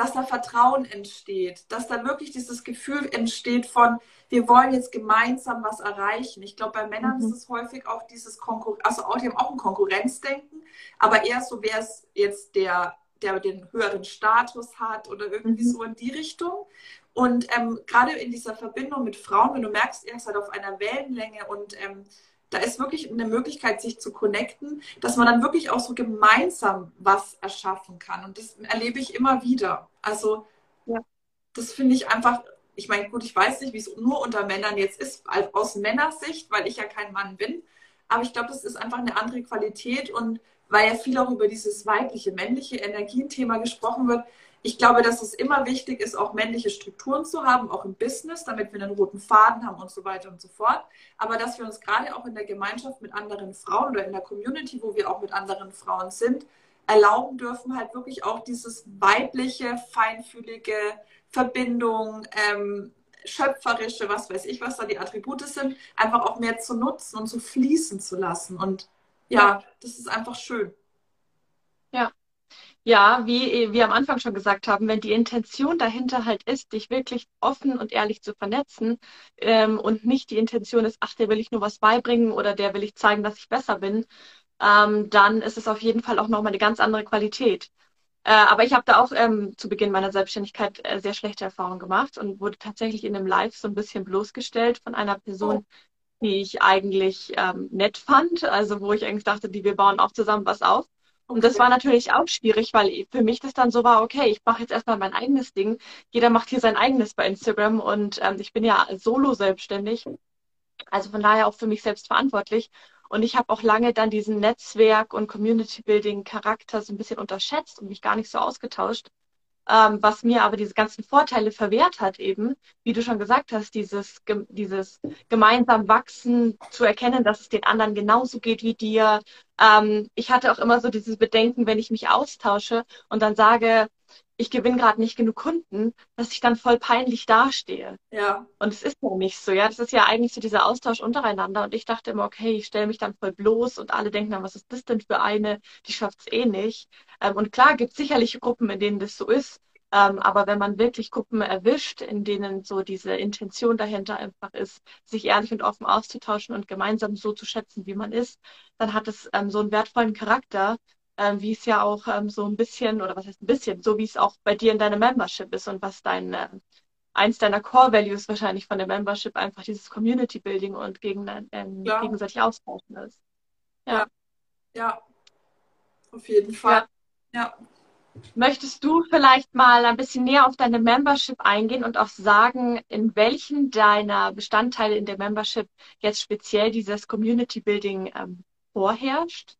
dass da Vertrauen entsteht, dass da wirklich dieses Gefühl entsteht von, wir wollen jetzt gemeinsam was erreichen. Ich glaube, bei Männern mhm. ist es häufig auch dieses Konkurrenz, also auch, die haben auch ein Konkurrenzdenken, aber eher so, wer ist jetzt der, der den höheren Status hat oder irgendwie mhm. so in die Richtung. Und ähm, gerade in dieser Verbindung mit Frauen, wenn du merkst, ihr seid auf einer Wellenlänge und ähm, da ist wirklich eine Möglichkeit, sich zu connecten, dass man dann wirklich auch so gemeinsam was erschaffen kann. Und das erlebe ich immer wieder. Also ja. das finde ich einfach, ich meine, gut, ich weiß nicht, wie es nur unter Männern jetzt ist, aus Männersicht, weil ich ja kein Mann bin. Aber ich glaube, das ist einfach eine andere Qualität und weil ja viel auch über dieses weibliche, männliche Energienthema gesprochen wird, ich glaube, dass es immer wichtig ist, auch männliche Strukturen zu haben, auch im Business, damit wir einen roten Faden haben und so weiter und so fort. Aber dass wir uns gerade auch in der Gemeinschaft mit anderen Frauen oder in der Community, wo wir auch mit anderen Frauen sind, erlauben dürfen, halt wirklich auch dieses weibliche, feinfühlige Verbindung, ähm, schöpferische, was weiß ich, was da die Attribute sind, einfach auch mehr zu nutzen und zu fließen zu lassen. Und ja, das ist einfach schön. Ja, ja, wie wir am Anfang schon gesagt haben, wenn die Intention dahinter halt ist, dich wirklich offen und ehrlich zu vernetzen ähm, und nicht die Intention ist, ach, der will ich nur was beibringen oder der will ich zeigen, dass ich besser bin, ähm, dann ist es auf jeden Fall auch nochmal eine ganz andere Qualität. Äh, aber ich habe da auch ähm, zu Beginn meiner Selbstständigkeit äh, sehr schlechte Erfahrungen gemacht und wurde tatsächlich in einem Live so ein bisschen bloßgestellt von einer Person, oh. die ich eigentlich ähm, nett fand, also wo ich eigentlich dachte, die wir bauen auch zusammen was auf. Und das war natürlich auch schwierig, weil für mich das dann so war, okay, ich mache jetzt erstmal mein eigenes Ding. Jeder macht hier sein eigenes bei Instagram und ähm, ich bin ja solo selbstständig. Also von daher auch für mich selbst verantwortlich. Und ich habe auch lange dann diesen Netzwerk- und Community-Building-Charakter so ein bisschen unterschätzt und mich gar nicht so ausgetauscht ähm, was mir aber diese ganzen Vorteile verwehrt hat, eben, wie du schon gesagt hast, dieses, dieses gemeinsam wachsen, zu erkennen, dass es den anderen genauso geht wie dir. Ähm, ich hatte auch immer so dieses Bedenken, wenn ich mich austausche und dann sage, ich gewinne gerade nicht genug Kunden, dass ich dann voll peinlich dastehe. Ja. Und es ist ja nicht so, ja. Das ist ja eigentlich so dieser Austausch untereinander. Und ich dachte immer, okay, ich stelle mich dann voll bloß und alle denken dann, was ist das denn für eine? Die schafft es eh nicht. Ähm, und klar gibt es sicherlich Gruppen, in denen das so ist. Ähm, aber wenn man wirklich Gruppen erwischt, in denen so diese Intention dahinter einfach ist, sich ehrlich und offen auszutauschen und gemeinsam so zu schätzen, wie man ist, dann hat es ähm, so einen wertvollen Charakter, ähm, wie es ja auch ähm, so ein bisschen, oder was heißt ein bisschen, so wie es auch bei dir in deiner Membership ist und was dein, äh, eins deiner Core Values wahrscheinlich von der Membership einfach dieses Community Building und gegen, ähm, ja. gegenseitig austauschen ist. Ja. ja. auf jeden Fall. ja. ja. Möchtest du vielleicht mal ein bisschen näher auf deine Membership eingehen und auch sagen, in welchen deiner Bestandteile in der Membership jetzt speziell dieses Community Building ähm, vorherrscht?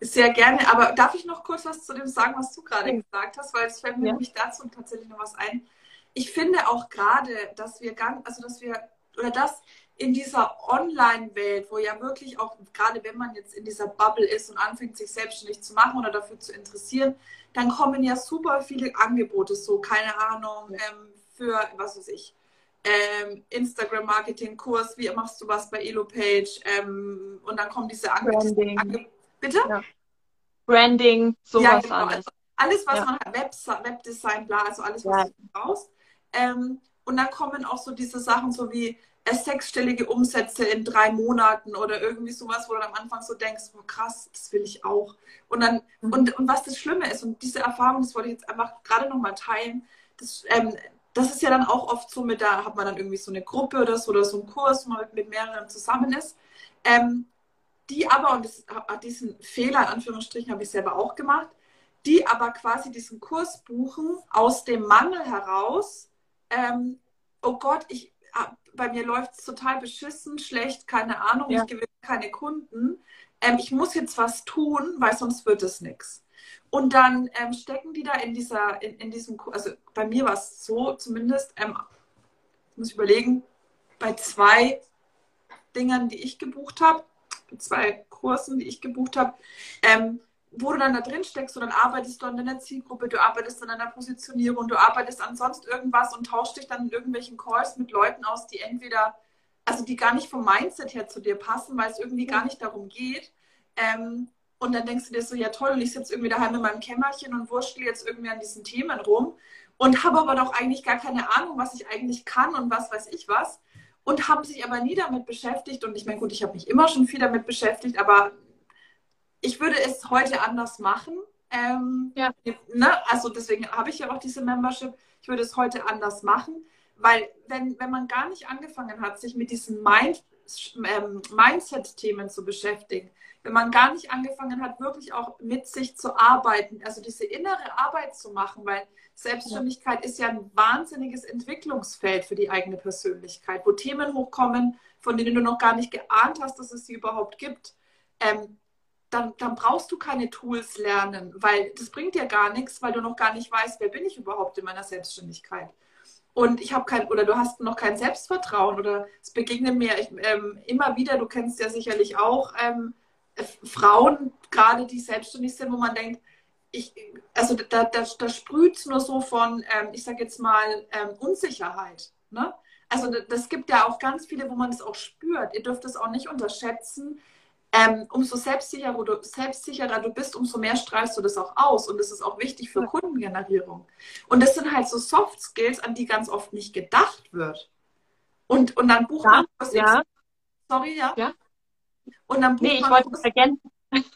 Sehr gerne, aber darf ich noch kurz was zu dem sagen, was du gerade gesagt hast, weil es fällt mir ja. nämlich dazu tatsächlich noch was ein. Ich finde auch gerade, dass wir ganz, also dass wir, oder dass in dieser Online-Welt, wo ja wirklich auch, gerade wenn man jetzt in dieser Bubble ist und anfängt, sich selbstständig zu machen oder dafür zu interessieren, dann kommen ja super viele Angebote, so, keine Ahnung, ähm, für, was weiß ich, ähm, Instagram-Marketing-Kurs, wie machst du was bei Elopage? Ähm, und dann kommen diese Angebote. Bitte? Ja. Branding, sowas ja, genau. alles. Also alles, was ja. man hat, Web Webdesign, bla, also alles, was du brauchst. Ähm, und dann kommen auch so diese Sachen, so wie äh, sechsstellige Umsätze in drei Monaten oder irgendwie sowas, wo du am Anfang so denkst, oh krass, das will ich auch. Und dann, mhm. und, und was das Schlimme ist, und diese Erfahrung, das wollte ich jetzt einfach gerade nochmal teilen, das, ähm, das ist ja dann auch oft so mit, da hat man dann irgendwie so eine Gruppe oder so oder so einen Kurs, wo man mit, mit mehreren zusammen ist. Ähm, die aber, und das, diesen Fehler in Anführungsstrichen habe ich selber auch gemacht, die aber quasi diesen Kurs buchen aus dem Mangel heraus, ähm, oh Gott, ich, ah, bei mir läuft es total beschissen, schlecht, keine Ahnung, ja. ich gewinne keine Kunden. Ähm, ich muss jetzt was tun, weil sonst wird es nichts. Und dann ähm, stecken die da in dieser, in, in diesem, also bei mir war es so zumindest, ähm, muss ich überlegen, bei zwei Dingern, die ich gebucht habe, zwei Kursen, die ich gebucht habe, ähm, wo du dann da drin steckst und dann arbeitest du an deiner Zielgruppe, du arbeitest an deiner Positionierung, du arbeitest an sonst irgendwas und tauschst dich dann in irgendwelchen Calls mit Leuten aus, die entweder, also die gar nicht vom Mindset her zu dir passen, weil es irgendwie gar nicht darum geht. Ähm, und dann denkst du dir so, ja toll, und ich sitze irgendwie daheim in meinem Kämmerchen und wurschtel jetzt irgendwie an diesen Themen rum und habe aber doch eigentlich gar keine Ahnung, was ich eigentlich kann und was weiß ich was und haben sich aber nie damit beschäftigt. Und ich meine, gut, ich habe mich immer schon viel damit beschäftigt, aber ich würde es heute anders machen. Ähm, ja. ne? Also deswegen habe ich ja auch diese Membership. Ich würde es heute anders machen, weil wenn, wenn man gar nicht angefangen hat, sich mit diesen Mind, ähm, Mindset-Themen zu beschäftigen, wenn man gar nicht angefangen hat, wirklich auch mit sich zu arbeiten, also diese innere Arbeit zu machen, weil Selbstständigkeit ist ja ein wahnsinniges Entwicklungsfeld für die eigene Persönlichkeit, wo Themen hochkommen, von denen du noch gar nicht geahnt hast, dass es sie überhaupt gibt. Ähm, dann, dann, brauchst du keine Tools lernen, weil das bringt dir gar nichts, weil du noch gar nicht weißt, wer bin ich überhaupt in meiner Selbstständigkeit. Und ich habe kein, oder du hast noch kein Selbstvertrauen oder es begegnet mir ich, ähm, immer wieder, du kennst ja sicherlich auch ähm, Frauen, gerade die selbstständig sind, wo man denkt, ich, also da, da, da sprüht es nur so von, ähm, ich sage jetzt mal, ähm, Unsicherheit. Ne? Also das gibt ja auch ganz viele, wo man es auch spürt. Ihr dürft es auch nicht unterschätzen. Ähm, umso selbstsicherer du, selbstsicherer du bist, umso mehr strahlst du das auch aus. Und das ist auch wichtig für Kundengenerierung. Und das sind halt so Soft Skills, an die ganz oft nicht gedacht wird. Und, und dann bucht ja, man was ja. Sorry, ja? ja. Und dann nee, ich wollte es ergänzen.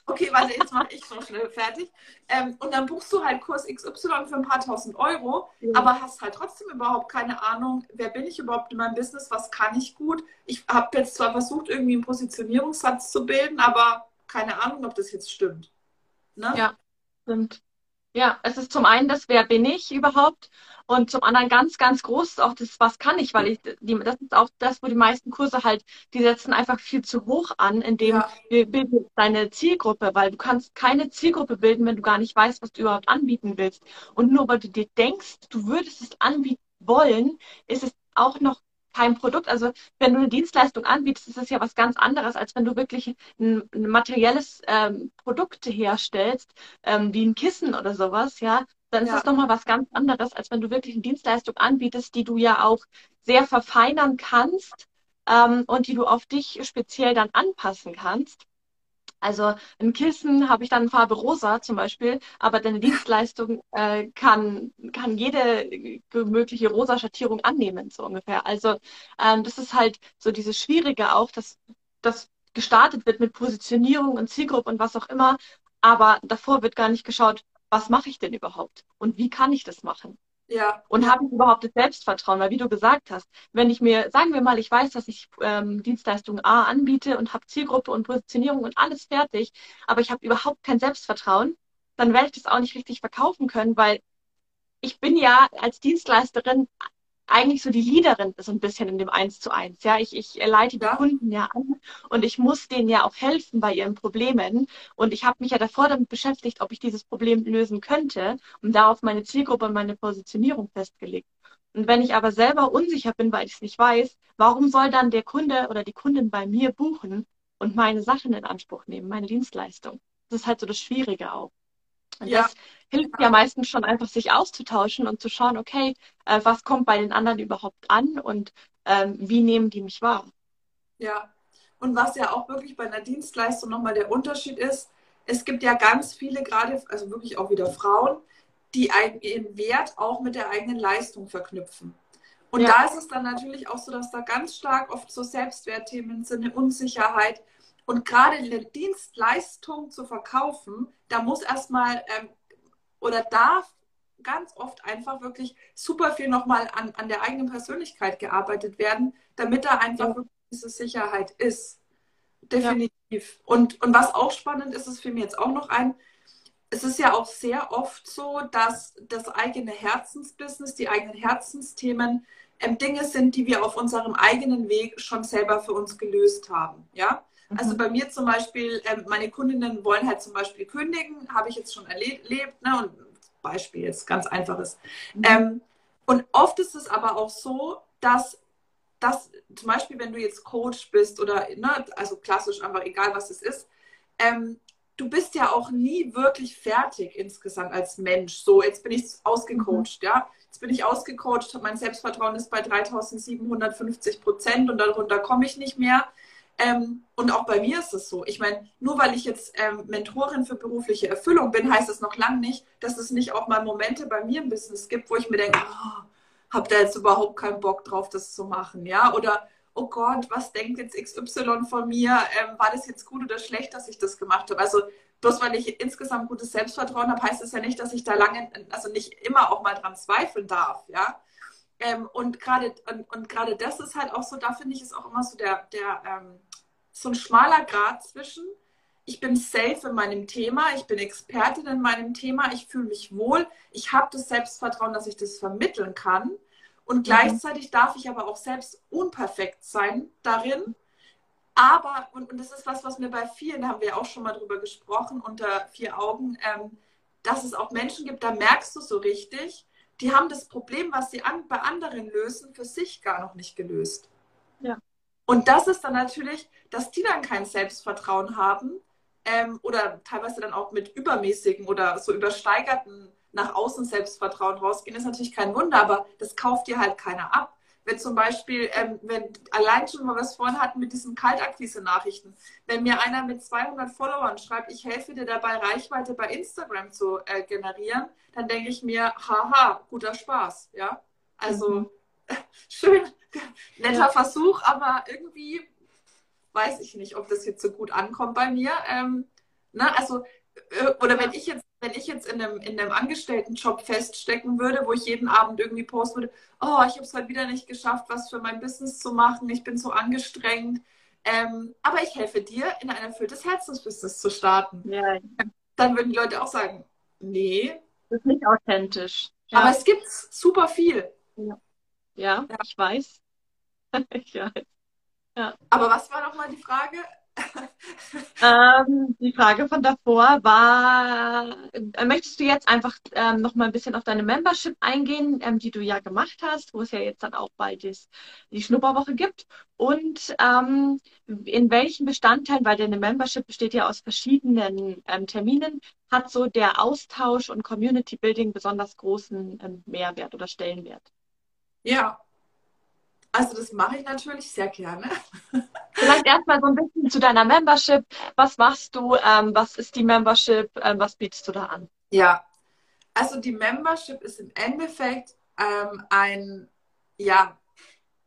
Okay, warte, jetzt mache ich so schnell fertig. Ähm, und dann buchst du halt Kurs XY für ein paar tausend Euro, ja. aber hast halt trotzdem überhaupt keine Ahnung, wer bin ich überhaupt in meinem Business, was kann ich gut. Ich habe jetzt zwar versucht, irgendwie einen Positionierungssatz zu bilden, aber keine Ahnung, ob das jetzt stimmt. Ne? Ja, stimmt. Ja, es ist zum einen das, wer bin ich überhaupt? Und zum anderen ganz, ganz groß auch das, was kann ich, weil ich, die, das ist auch das, wo die meisten Kurse halt, die setzen einfach viel zu hoch an, indem ja. wir bilden deine Zielgruppe, weil du kannst keine Zielgruppe bilden, wenn du gar nicht weißt, was du überhaupt anbieten willst. Und nur weil du dir denkst, du würdest es anbieten wollen, ist es auch noch kein Produkt. Also wenn du eine Dienstleistung anbietest, ist das ja was ganz anderes, als wenn du wirklich ein, ein materielles ähm, Produkt herstellst, ähm, wie ein Kissen oder sowas, ja. Dann ist ja. das nochmal was ganz anderes, als wenn du wirklich eine Dienstleistung anbietest, die du ja auch sehr verfeinern kannst ähm, und die du auf dich speziell dann anpassen kannst. Also ein Kissen habe ich dann Farbe rosa zum Beispiel, aber deine Dienstleistung äh, kann, kann jede mögliche rosa Schattierung annehmen, so ungefähr. Also ähm, das ist halt so dieses Schwierige auch, dass das gestartet wird mit Positionierung und Zielgruppe und was auch immer, aber davor wird gar nicht geschaut, was mache ich denn überhaupt und wie kann ich das machen. Ja. Und habe ich überhaupt das Selbstvertrauen? Weil wie du gesagt hast, wenn ich mir, sagen wir mal, ich weiß, dass ich ähm, Dienstleistung A anbiete und habe Zielgruppe und Positionierung und alles fertig, aber ich habe überhaupt kein Selbstvertrauen, dann werde ich das auch nicht richtig verkaufen können, weil ich bin ja als Dienstleisterin eigentlich so die Leaderin so ein bisschen in dem Eins zu eins. Ja, ich, ich leite die ja. Kunden ja an und ich muss denen ja auch helfen bei ihren Problemen. Und ich habe mich ja davor damit beschäftigt, ob ich dieses Problem lösen könnte und darauf meine Zielgruppe und meine Positionierung festgelegt. Und wenn ich aber selber unsicher bin, weil ich es nicht weiß, warum soll dann der Kunde oder die Kundin bei mir buchen und meine Sachen in Anspruch nehmen, meine Dienstleistung? Das ist halt so das Schwierige auch. Und ja. das hilft ja meistens schon einfach, sich auszutauschen und zu schauen, okay, äh, was kommt bei den anderen überhaupt an und ähm, wie nehmen die mich wahr? Ja, und was ja auch wirklich bei einer Dienstleistung nochmal der Unterschied ist, es gibt ja ganz viele, gerade, also wirklich auch wieder Frauen, die ihren Wert auch mit der eigenen Leistung verknüpfen. Und ja. da ist es dann natürlich auch so, dass da ganz stark oft so Selbstwertthemen sind, eine Unsicherheit. Und gerade eine Dienstleistung zu verkaufen, da muss erstmal ähm, oder darf ganz oft einfach wirklich super viel nochmal an, an der eigenen Persönlichkeit gearbeitet werden, damit da einfach ja. wirklich diese Sicherheit ist. Definitiv. Ja. Und, und was auch spannend ist, es fiel mir jetzt auch noch ein, es ist ja auch sehr oft so, dass das eigene Herzensbusiness, die eigenen Herzensthemen ähm, Dinge sind, die wir auf unserem eigenen Weg schon selber für uns gelöst haben. Ja? Also bei mir zum Beispiel, ähm, meine Kundinnen wollen halt zum Beispiel kündigen, habe ich jetzt schon erlebt, ne? Und Beispiel jetzt ganz einfaches. Mhm. Ähm, und oft ist es aber auch so, dass dass zum Beispiel, wenn du jetzt Coach bist oder, ne, also klassisch einfach egal was es ist, ähm, du bist ja auch nie wirklich fertig insgesamt als Mensch. So, jetzt bin ich ausgecoacht, mhm. ja. Jetzt bin ich ausgecoacht, mein Selbstvertrauen ist bei 3750 Prozent und darunter komme ich nicht mehr. Ähm, und auch bei mir ist es so. Ich meine, nur weil ich jetzt ähm, Mentorin für berufliche Erfüllung bin, heißt es noch lange nicht, dass es nicht auch mal Momente bei mir im Business gibt, wo ich mir denke, oh, hab da jetzt überhaupt keinen Bock drauf, das zu machen, ja? Oder oh Gott, was denkt jetzt XY von mir? Ähm, war das jetzt gut oder schlecht, dass ich das gemacht habe? Also bloß weil ich insgesamt gutes Selbstvertrauen habe, heißt es ja nicht, dass ich da lange, also nicht immer auch mal dran zweifeln darf, ja? Ähm, und gerade und, und gerade das ist halt auch so, da finde ich es auch immer so der, der ähm, so ein schmaler Grad zwischen, ich bin safe in meinem Thema, ich bin Expertin in meinem Thema, ich fühle mich wohl, ich habe das Selbstvertrauen, dass ich das vermitteln kann. Und mhm. gleichzeitig darf ich aber auch selbst unperfekt sein darin. Aber, und, und das ist was, was mir bei vielen, da haben wir auch schon mal drüber gesprochen, unter vier Augen, ähm, dass es auch Menschen gibt, da merkst du so richtig, die haben das Problem, was sie an, bei anderen lösen, für sich gar noch nicht gelöst. Ja. Und das ist dann natürlich, dass die dann kein Selbstvertrauen haben ähm, oder teilweise dann auch mit übermäßigen oder so übersteigerten nach außen Selbstvertrauen rausgehen, ist natürlich kein Wunder, aber das kauft dir halt keiner ab. Wenn zum Beispiel, ähm, wenn allein schon mal was vorhin hatten mit diesen Kaltakquise-Nachrichten, wenn mir einer mit 200 Followern schreibt, ich helfe dir dabei, Reichweite bei Instagram zu äh, generieren, dann denke ich mir, haha, guter Spaß, ja. Also mhm. schön, netter ja. Versuch, aber irgendwie weiß ich nicht, ob das jetzt so gut ankommt bei mir. Ähm, ne? Also, oder wenn ich jetzt, wenn ich jetzt in einem, in einem Angestelltenjob feststecken würde, wo ich jeden Abend irgendwie posten würde, oh, ich habe es heute wieder nicht geschafft, was für mein Business zu machen, ich bin so angestrengt. Ähm, aber ich helfe dir, in ein erfülltes Herzensbusiness zu starten. Ja. Dann würden die Leute auch sagen, nee. Das ist nicht authentisch. Ja. Aber es gibt super viel. Ja. Ja, ja, ich weiß. ja. ja. Aber was war nochmal die Frage? Ähm, die Frage von davor war, äh, möchtest du jetzt einfach ähm, noch ein bisschen auf deine Membership eingehen, ähm, die du ja gemacht hast, wo es ja jetzt dann auch bald ist, die Schnupperwoche gibt und ähm, in welchen Bestandteilen, weil deine Membership besteht ja aus verschiedenen ähm, Terminen, hat so der Austausch und Community Building besonders großen ähm, Mehrwert oder Stellenwert? Ja, also das mache ich natürlich sehr gerne. Vielleicht erstmal so ein bisschen zu deiner Membership. Was machst du? Ähm, was ist die Membership? Ähm, was bietest du da an? Ja, also die Membership ist im Endeffekt ähm, ein, ja,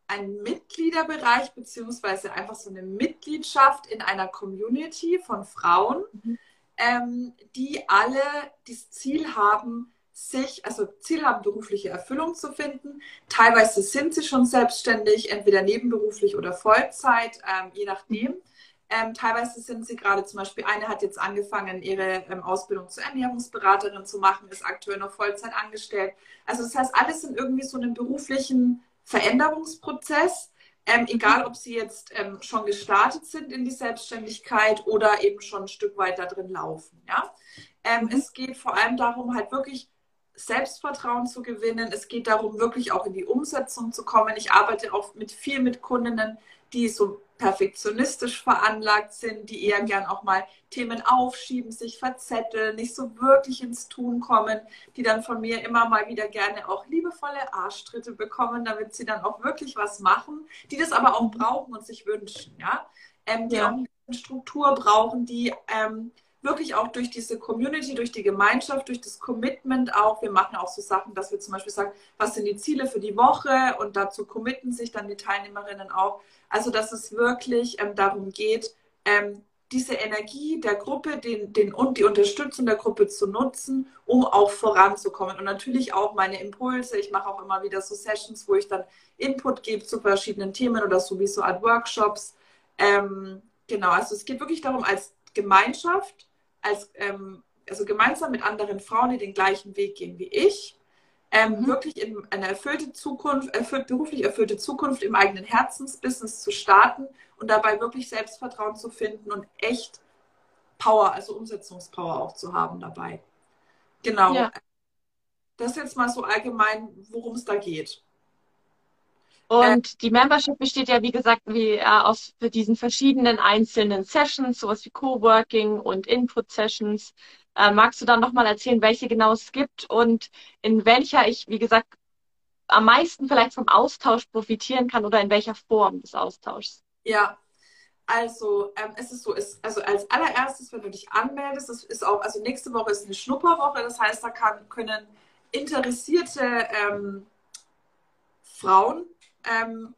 ein Mitgliederbereich beziehungsweise einfach so eine Mitgliedschaft in einer Community von Frauen, mhm. ähm, die alle das Ziel haben, sich, also Ziel haben, berufliche Erfüllung zu finden. Teilweise sind sie schon selbstständig, entweder nebenberuflich oder Vollzeit, ähm, je nachdem. Ähm, teilweise sind sie gerade zum Beispiel, eine hat jetzt angefangen, ihre ähm, Ausbildung zur Ernährungsberaterin zu machen, ist aktuell noch Vollzeit angestellt. Also das heißt, alles sind irgendwie so einem beruflichen Veränderungsprozess. Ähm, egal, ob sie jetzt ähm, schon gestartet sind in die Selbstständigkeit oder eben schon ein Stück weit da drin laufen. Ja? Ähm, mhm. Es geht vor allem darum, halt wirklich Selbstvertrauen zu gewinnen. Es geht darum, wirklich auch in die Umsetzung zu kommen. Ich arbeite auch mit viel mit Kundinnen, die so perfektionistisch veranlagt sind, die eher gern auch mal Themen aufschieben, sich verzetteln, nicht so wirklich ins Tun kommen, die dann von mir immer mal wieder gerne auch liebevolle Arschtritte bekommen, damit sie dann auch wirklich was machen, die das aber auch brauchen und sich wünschen, ja, ähm, die ja. auch eine Struktur brauchen, die ähm, wirklich auch durch diese Community, durch die Gemeinschaft, durch das Commitment auch. Wir machen auch so Sachen, dass wir zum Beispiel sagen, was sind die Ziele für die Woche und dazu committen sich dann die Teilnehmerinnen auch. Also, dass es wirklich ähm, darum geht, ähm, diese Energie der Gruppe, den, den, und die Unterstützung der Gruppe zu nutzen, um auch voranzukommen. Und natürlich auch meine Impulse. Ich mache auch immer wieder so Sessions, wo ich dann Input gebe zu verschiedenen Themen oder sowieso Art Workshops. Ähm, genau, also es geht wirklich darum, als Gemeinschaft als, ähm, also gemeinsam mit anderen Frauen, die den gleichen Weg gehen wie ich, ähm, mhm. wirklich in eine erfüllte Zukunft, erfüllt, beruflich erfüllte Zukunft im eigenen Herzensbusiness zu starten und dabei wirklich Selbstvertrauen zu finden und echt Power, also Umsetzungspower auch zu haben dabei. Genau. Ja. Das ist jetzt mal so allgemein, worum es da geht. Und äh, die Membership besteht ja, wie gesagt, wie, äh, aus diesen verschiedenen einzelnen Sessions, sowas wie Coworking und Input-Sessions. Äh, magst du dann nochmal erzählen, welche genau es gibt und in welcher ich, wie gesagt, am meisten vielleicht vom Austausch profitieren kann oder in welcher Form des Austauschs? Ja, also ähm, es ist so, es, also als allererstes, wenn du dich anmeldest, das ist auch, also nächste Woche ist eine Schnupperwoche, das heißt, da kann, können interessierte ähm, Frauen ähm,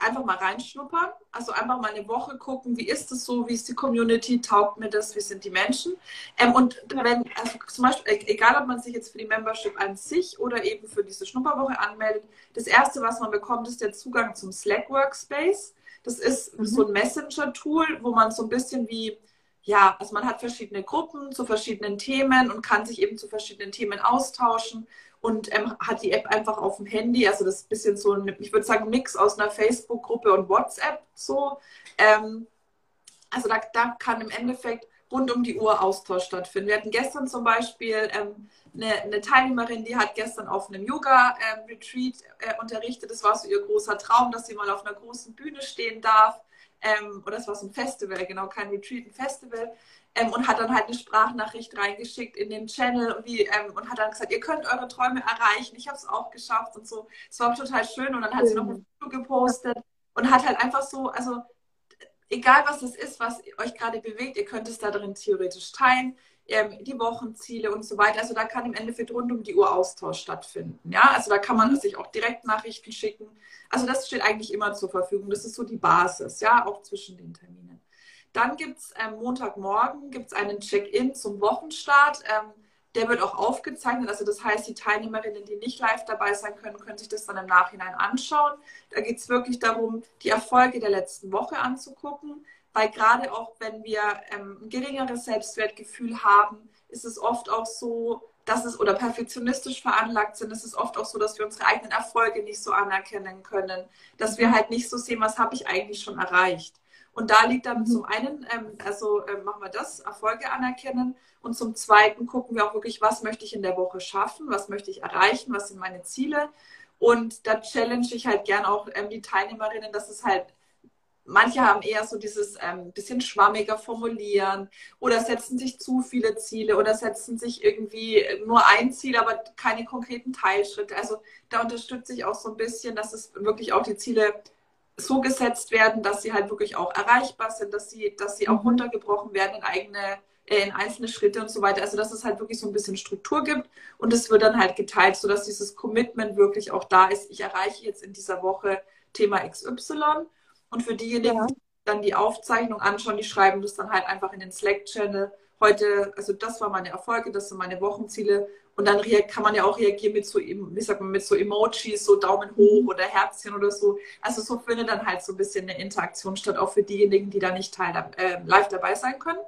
einfach mal reinschnuppern. Also einfach mal eine Woche gucken, wie ist es so, wie ist die Community, taugt mir das, wie sind die Menschen. Ähm, und wenn, also zum Beispiel, e-, egal ob man sich jetzt für die Membership an sich oder eben für diese Schnupperwoche anmeldet, das erste, was man bekommt, ist der Zugang zum Slack Workspace. Das ist mhm. so ein Messenger-Tool, wo man so ein bisschen wie ja, also man hat verschiedene Gruppen zu verschiedenen Themen und kann sich eben zu verschiedenen Themen austauschen und ähm, hat die App einfach auf dem Handy. Also das ist ein bisschen so ein, ich würde sagen, Mix aus einer Facebook-Gruppe und WhatsApp so. Ähm, also da, da, kann im Endeffekt rund um die Uhr Austausch stattfinden. Wir hatten gestern zum Beispiel ähm, eine, eine, Teilnehmerin, die hat gestern auf einem Yoga-Retreat ähm, äh, unterrichtet. Das war so ihr großer Traum, dass sie mal auf einer großen Bühne stehen darf. Ähm, oder das war so ein Festival, genau, kein Retreat, ein Festival ähm, und hat dann halt eine Sprachnachricht reingeschickt in den Channel und, wie, ähm, und hat dann gesagt, ihr könnt eure Träume erreichen. Ich habe es auch geschafft und so. Es war total schön und dann hat mhm. sie noch ein Foto gepostet und hat halt einfach so, also egal was es ist, was euch gerade bewegt, ihr könnt es da drin theoretisch teilen. Ähm, die Wochenziele und so weiter. Also da kann im Endeffekt rund um die Uhr Austausch stattfinden. Ja, also da kann man mhm. sich auch direkt Nachrichten schicken. Also das steht eigentlich immer zur Verfügung. Das ist so die Basis, ja, auch zwischen den Terminen. Dann gibt es ähm, Montagmorgen gibt's einen Check-in zum Wochenstart. Ähm, der wird auch aufgezeichnet. Also das heißt, die Teilnehmerinnen, die nicht live dabei sein können, können sich das dann im Nachhinein anschauen. Da geht es wirklich darum, die Erfolge der letzten Woche anzugucken. Weil gerade auch, wenn wir ähm, ein geringeres Selbstwertgefühl haben, ist es oft auch so, dass es oder perfektionistisch veranlagt sind, ist es oft auch so, dass wir unsere eigenen Erfolge nicht so anerkennen können, dass wir halt nicht so sehen, was habe ich eigentlich schon erreicht. Und da liegt dann mhm. zum einen, ähm, also äh, machen wir das, Erfolge anerkennen und zum zweiten gucken wir auch wirklich, was möchte ich in der Woche schaffen, was möchte ich erreichen, was sind meine Ziele. Und da challenge ich halt gern auch ähm, die Teilnehmerinnen, dass es halt Manche haben eher so dieses ähm, bisschen schwammiger formulieren oder setzen sich zu viele Ziele oder setzen sich irgendwie nur ein Ziel, aber keine konkreten Teilschritte. Also da unterstütze ich auch so ein bisschen, dass es wirklich auch die Ziele so gesetzt werden, dass sie halt wirklich auch erreichbar sind, dass sie, dass sie auch mhm. runtergebrochen werden in eigene, äh, in einzelne Schritte und so weiter. Also dass es halt wirklich so ein bisschen Struktur gibt und es wird dann halt geteilt, sodass dieses Commitment wirklich auch da ist. Ich erreiche jetzt in dieser Woche Thema XY und für diejenigen, ja. die dann die Aufzeichnung anschauen, die schreiben das dann halt einfach in den Slack-Channel. Heute, also das waren meine Erfolge, das sind meine Wochenziele. Und dann kann man ja auch reagieren mit so, wie sagt man, mit so Emojis, so Daumen hoch mhm. oder Herzchen oder so. Also so findet dann halt so ein bisschen eine Interaktion statt, auch für diejenigen, die da nicht teil, äh, live dabei sein können.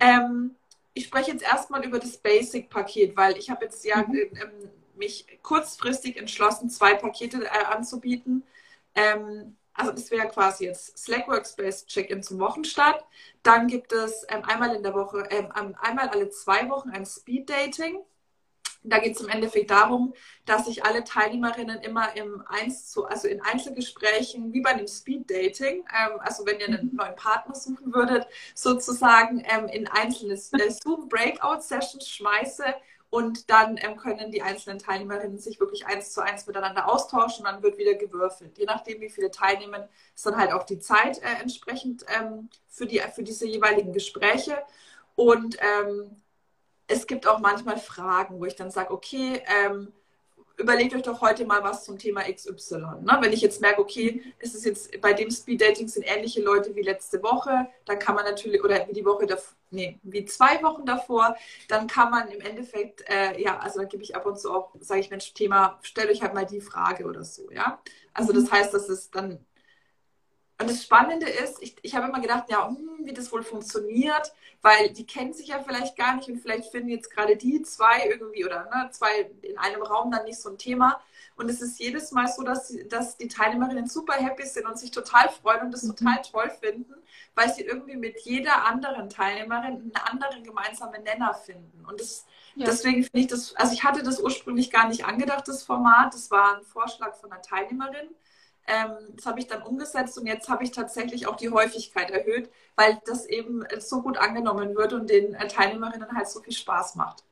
Ähm, ich spreche jetzt erstmal über das Basic-Paket, weil ich habe jetzt ja mhm. ähm, mich kurzfristig entschlossen, zwei Pakete äh, anzubieten. Ähm, also das wäre quasi jetzt Slack Workspace Check-in zum Wochenstart. Dann gibt es ähm, einmal in der Woche, ähm, einmal alle zwei Wochen ein Speed Dating. Da geht es im Endeffekt darum, dass sich alle Teilnehmerinnen immer im Eins zu, also in Einzelgesprächen, wie bei einem Speed Dating, ähm, also wenn ihr einen mhm. neuen Partner suchen würdet, sozusagen ähm, in einzelne äh, Zoom Breakout Sessions schmeiße und dann ähm, können die einzelnen Teilnehmerinnen sich wirklich eins zu eins miteinander austauschen dann wird wieder gewürfelt. Je nachdem, wie viele teilnehmen, ist dann halt auch die Zeit äh, entsprechend ähm, für, die, für diese jeweiligen Gespräche. Und ähm, es gibt auch manchmal Fragen, wo ich dann sage, okay, ähm, überlegt euch doch heute mal was zum Thema XY. Ne? Wenn ich jetzt merke, okay, ist es jetzt bei dem Speed Dating sind ähnliche Leute wie letzte Woche, dann kann man natürlich, oder wie die Woche davor, nee, wie zwei Wochen davor, dann kann man im Endeffekt, äh, ja, also dann gebe ich ab und zu auch, sage ich, Mensch, Thema, stellt euch halt mal die Frage oder so, ja. Also das mhm. heißt, dass es dann und das Spannende ist, ich, ich habe immer gedacht, ja, hm, wie das wohl funktioniert, weil die kennen sich ja vielleicht gar nicht und vielleicht finden jetzt gerade die zwei irgendwie oder ne, zwei in einem Raum dann nicht so ein Thema. Und es ist jedes Mal so, dass, dass die Teilnehmerinnen super happy sind und sich total freuen und das mhm. total toll finden, weil sie irgendwie mit jeder anderen Teilnehmerin einen anderen gemeinsamen Nenner finden. Und das, ja. deswegen finde ich das, also ich hatte das ursprünglich gar nicht angedacht, das Format. Das war ein Vorschlag von einer Teilnehmerin. Ähm, das habe ich dann umgesetzt und jetzt habe ich tatsächlich auch die Häufigkeit erhöht, weil das eben so gut angenommen wird und den äh, Teilnehmerinnen halt so viel Spaß macht.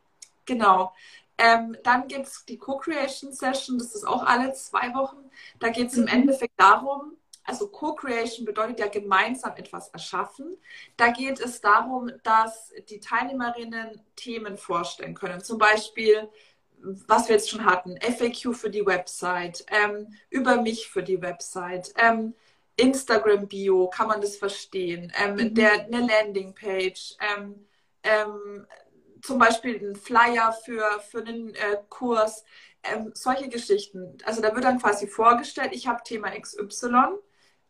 Genau. Ähm, dann gibt es die Co-Creation Session, das ist auch alle zwei Wochen. Da geht es im. Endeffekt darum, also Co-Creation bedeutet ja gemeinsam etwas erschaffen. Da geht es darum, dass die Teilnehmerinnen Themen vorstellen können. Zum Beispiel, was wir jetzt schon hatten, FAQ für die Website, ähm, über mich für die Website, ähm, Instagram-Bio, kann man das verstehen, ähm, mhm. der, eine Landingpage, ähm, ähm, zum Beispiel ein Flyer für, für einen äh, Kurs, ähm, solche Geschichten. Also da wird dann quasi vorgestellt, ich habe Thema XY,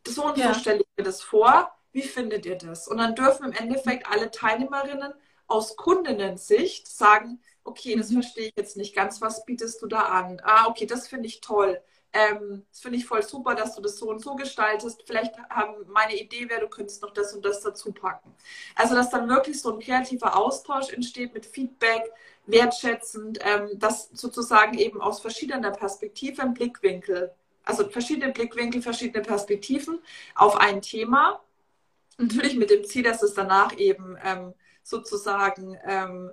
so und ja. so stelle ich mir das vor, wie findet ihr das? Und dann dürfen im Endeffekt alle Teilnehmerinnen aus Kundinnen-Sicht sagen, okay, das mhm. verstehe ich jetzt nicht ganz, was bietest du da an? Ah, okay, das finde ich toll. Ähm, das finde ich voll super, dass du das so und so gestaltest. Vielleicht haben meine Idee wäre, du könntest noch das und das dazu packen. Also, dass dann wirklich so ein kreativer Austausch entsteht mit Feedback, wertschätzend, ähm, dass sozusagen eben aus verschiedener Perspektive im Blickwinkel, also verschiedene Blickwinkel, verschiedene Perspektiven auf ein Thema. Natürlich mit dem Ziel, dass es danach eben ähm, sozusagen ähm,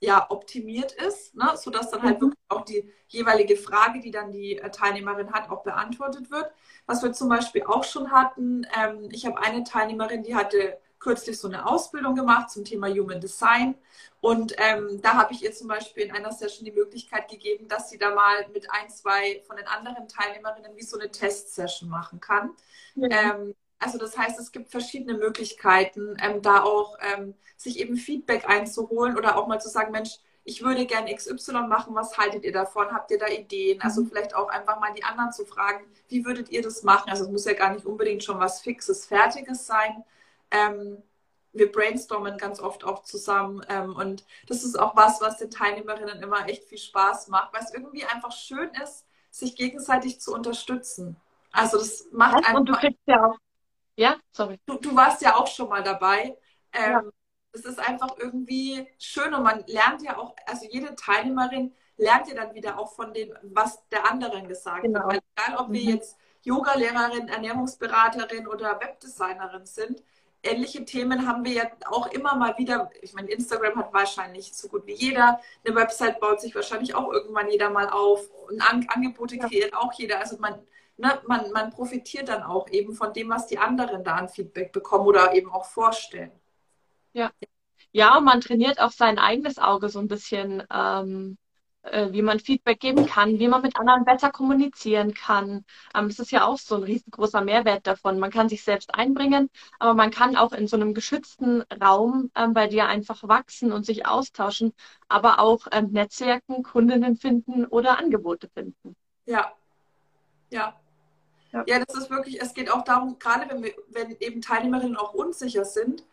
ja, optimiert ist, ne? sodass dann halt mhm. wirklich auch die jeweilige Frage, die dann die äh, Teilnehmerin hat, auch beantwortet wird. Was wir zum Beispiel auch schon hatten, ähm, ich habe eine Teilnehmerin, die hatte kürzlich so eine Ausbildung gemacht zum Thema Human Design. Und ähm, da habe ich ihr zum Beispiel in einer Session die Möglichkeit gegeben, dass sie da mal mit ein, zwei von den anderen Teilnehmerinnen wie so eine Testsession machen kann. Mhm. Ähm, also das heißt, es gibt verschiedene Möglichkeiten, ähm, da auch ähm, sich eben Feedback einzuholen oder auch mal zu sagen, Mensch, ich würde gerne XY machen, was haltet ihr davon? Habt ihr da Ideen? Also mhm. vielleicht auch einfach mal die anderen zu fragen, wie würdet ihr das machen? Also es muss ja gar nicht unbedingt schon was Fixes, Fertiges sein. Ähm, wir brainstormen ganz oft auch zusammen ähm, und das ist auch was, was den Teilnehmerinnen immer echt viel Spaß macht, weil es irgendwie einfach schön ist, sich gegenseitig zu unterstützen. Also das macht einfach... Und du kriegst ja auch Ja, sorry. Du, du warst ja auch schon mal dabei. Ähm, ja. Es ist einfach irgendwie schön und man lernt ja auch, also jede Teilnehmerin lernt ja dann wieder auch von dem, was der anderen gesagt genau. wird. Weil egal, ob mhm. wir jetzt Yoga-Lehrerin, Ernährungsberaterin oder Webdesignerin sind, ähnliche Themen haben wir ja auch immer mal wieder. Ich meine, Instagram hat wahrscheinlich so gut wie jeder. Eine Website baut sich wahrscheinlich auch irgendwann jeder mal auf. Und An Angebote kreiert auch jeder. Also man, ne, man, man profitiert dann auch eben von dem, was die anderen da an Feedback bekommen oder eben auch vorstellen. Ja. Ja, und man trainiert auch sein eigenes Auge so ein bisschen. Ähm äh, wie man Feedback geben kann, wie man mit anderen besser kommunizieren kann. Ähm, das ist ja auch so ein riesengroßer Mehrwert davon. Man kann sich selbst einbringen, aber man kann auch in so einem geschützten Raum ähm, bei dir einfach wachsen und sich austauschen, aber auch ähm, Netzwerken, Kundinnen finden oder Angebote finden. Ja, ja. Ja. ja, das ist wirklich, es geht auch darum, gerade wenn, wir, wenn eben Teilnehmerinnen auch unsicher sind,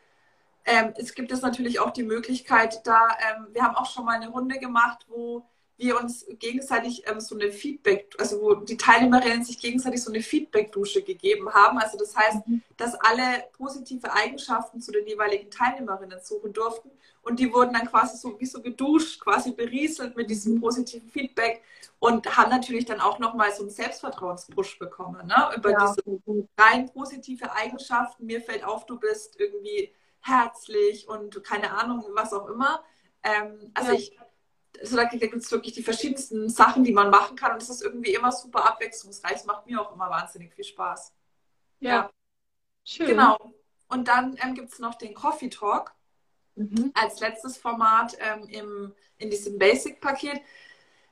ähm, es gibt es natürlich auch die Möglichkeit, da, ähm, wir haben auch schon mal eine Runde gemacht, wo wir uns gegenseitig ähm, so eine Feedback, also wo die Teilnehmerinnen sich gegenseitig so eine Feedback-Dusche gegeben haben. Also das heißt, mhm. dass alle positive Eigenschaften zu den jeweiligen Teilnehmerinnen suchen durften und die wurden dann quasi so wie so geduscht, quasi berieselt mit diesem positiven Feedback und haben natürlich dann auch nochmal so einen Selbstvertrauenspush bekommen, ne? Über ja. diese rein positive Eigenschaften. Mir fällt auf, du bist irgendwie herzlich und keine Ahnung, was auch immer. Ähm, also ja. ich also da gibt es wirklich die verschiedensten Sachen, die man machen kann und es ist irgendwie immer super abwechslungsreich. Es macht mir auch immer wahnsinnig viel Spaß. Ja. ja. Schön. Genau. Und dann ähm, gibt es noch den Coffee Talk mhm. als letztes Format ähm, im, in diesem Basic-Paket.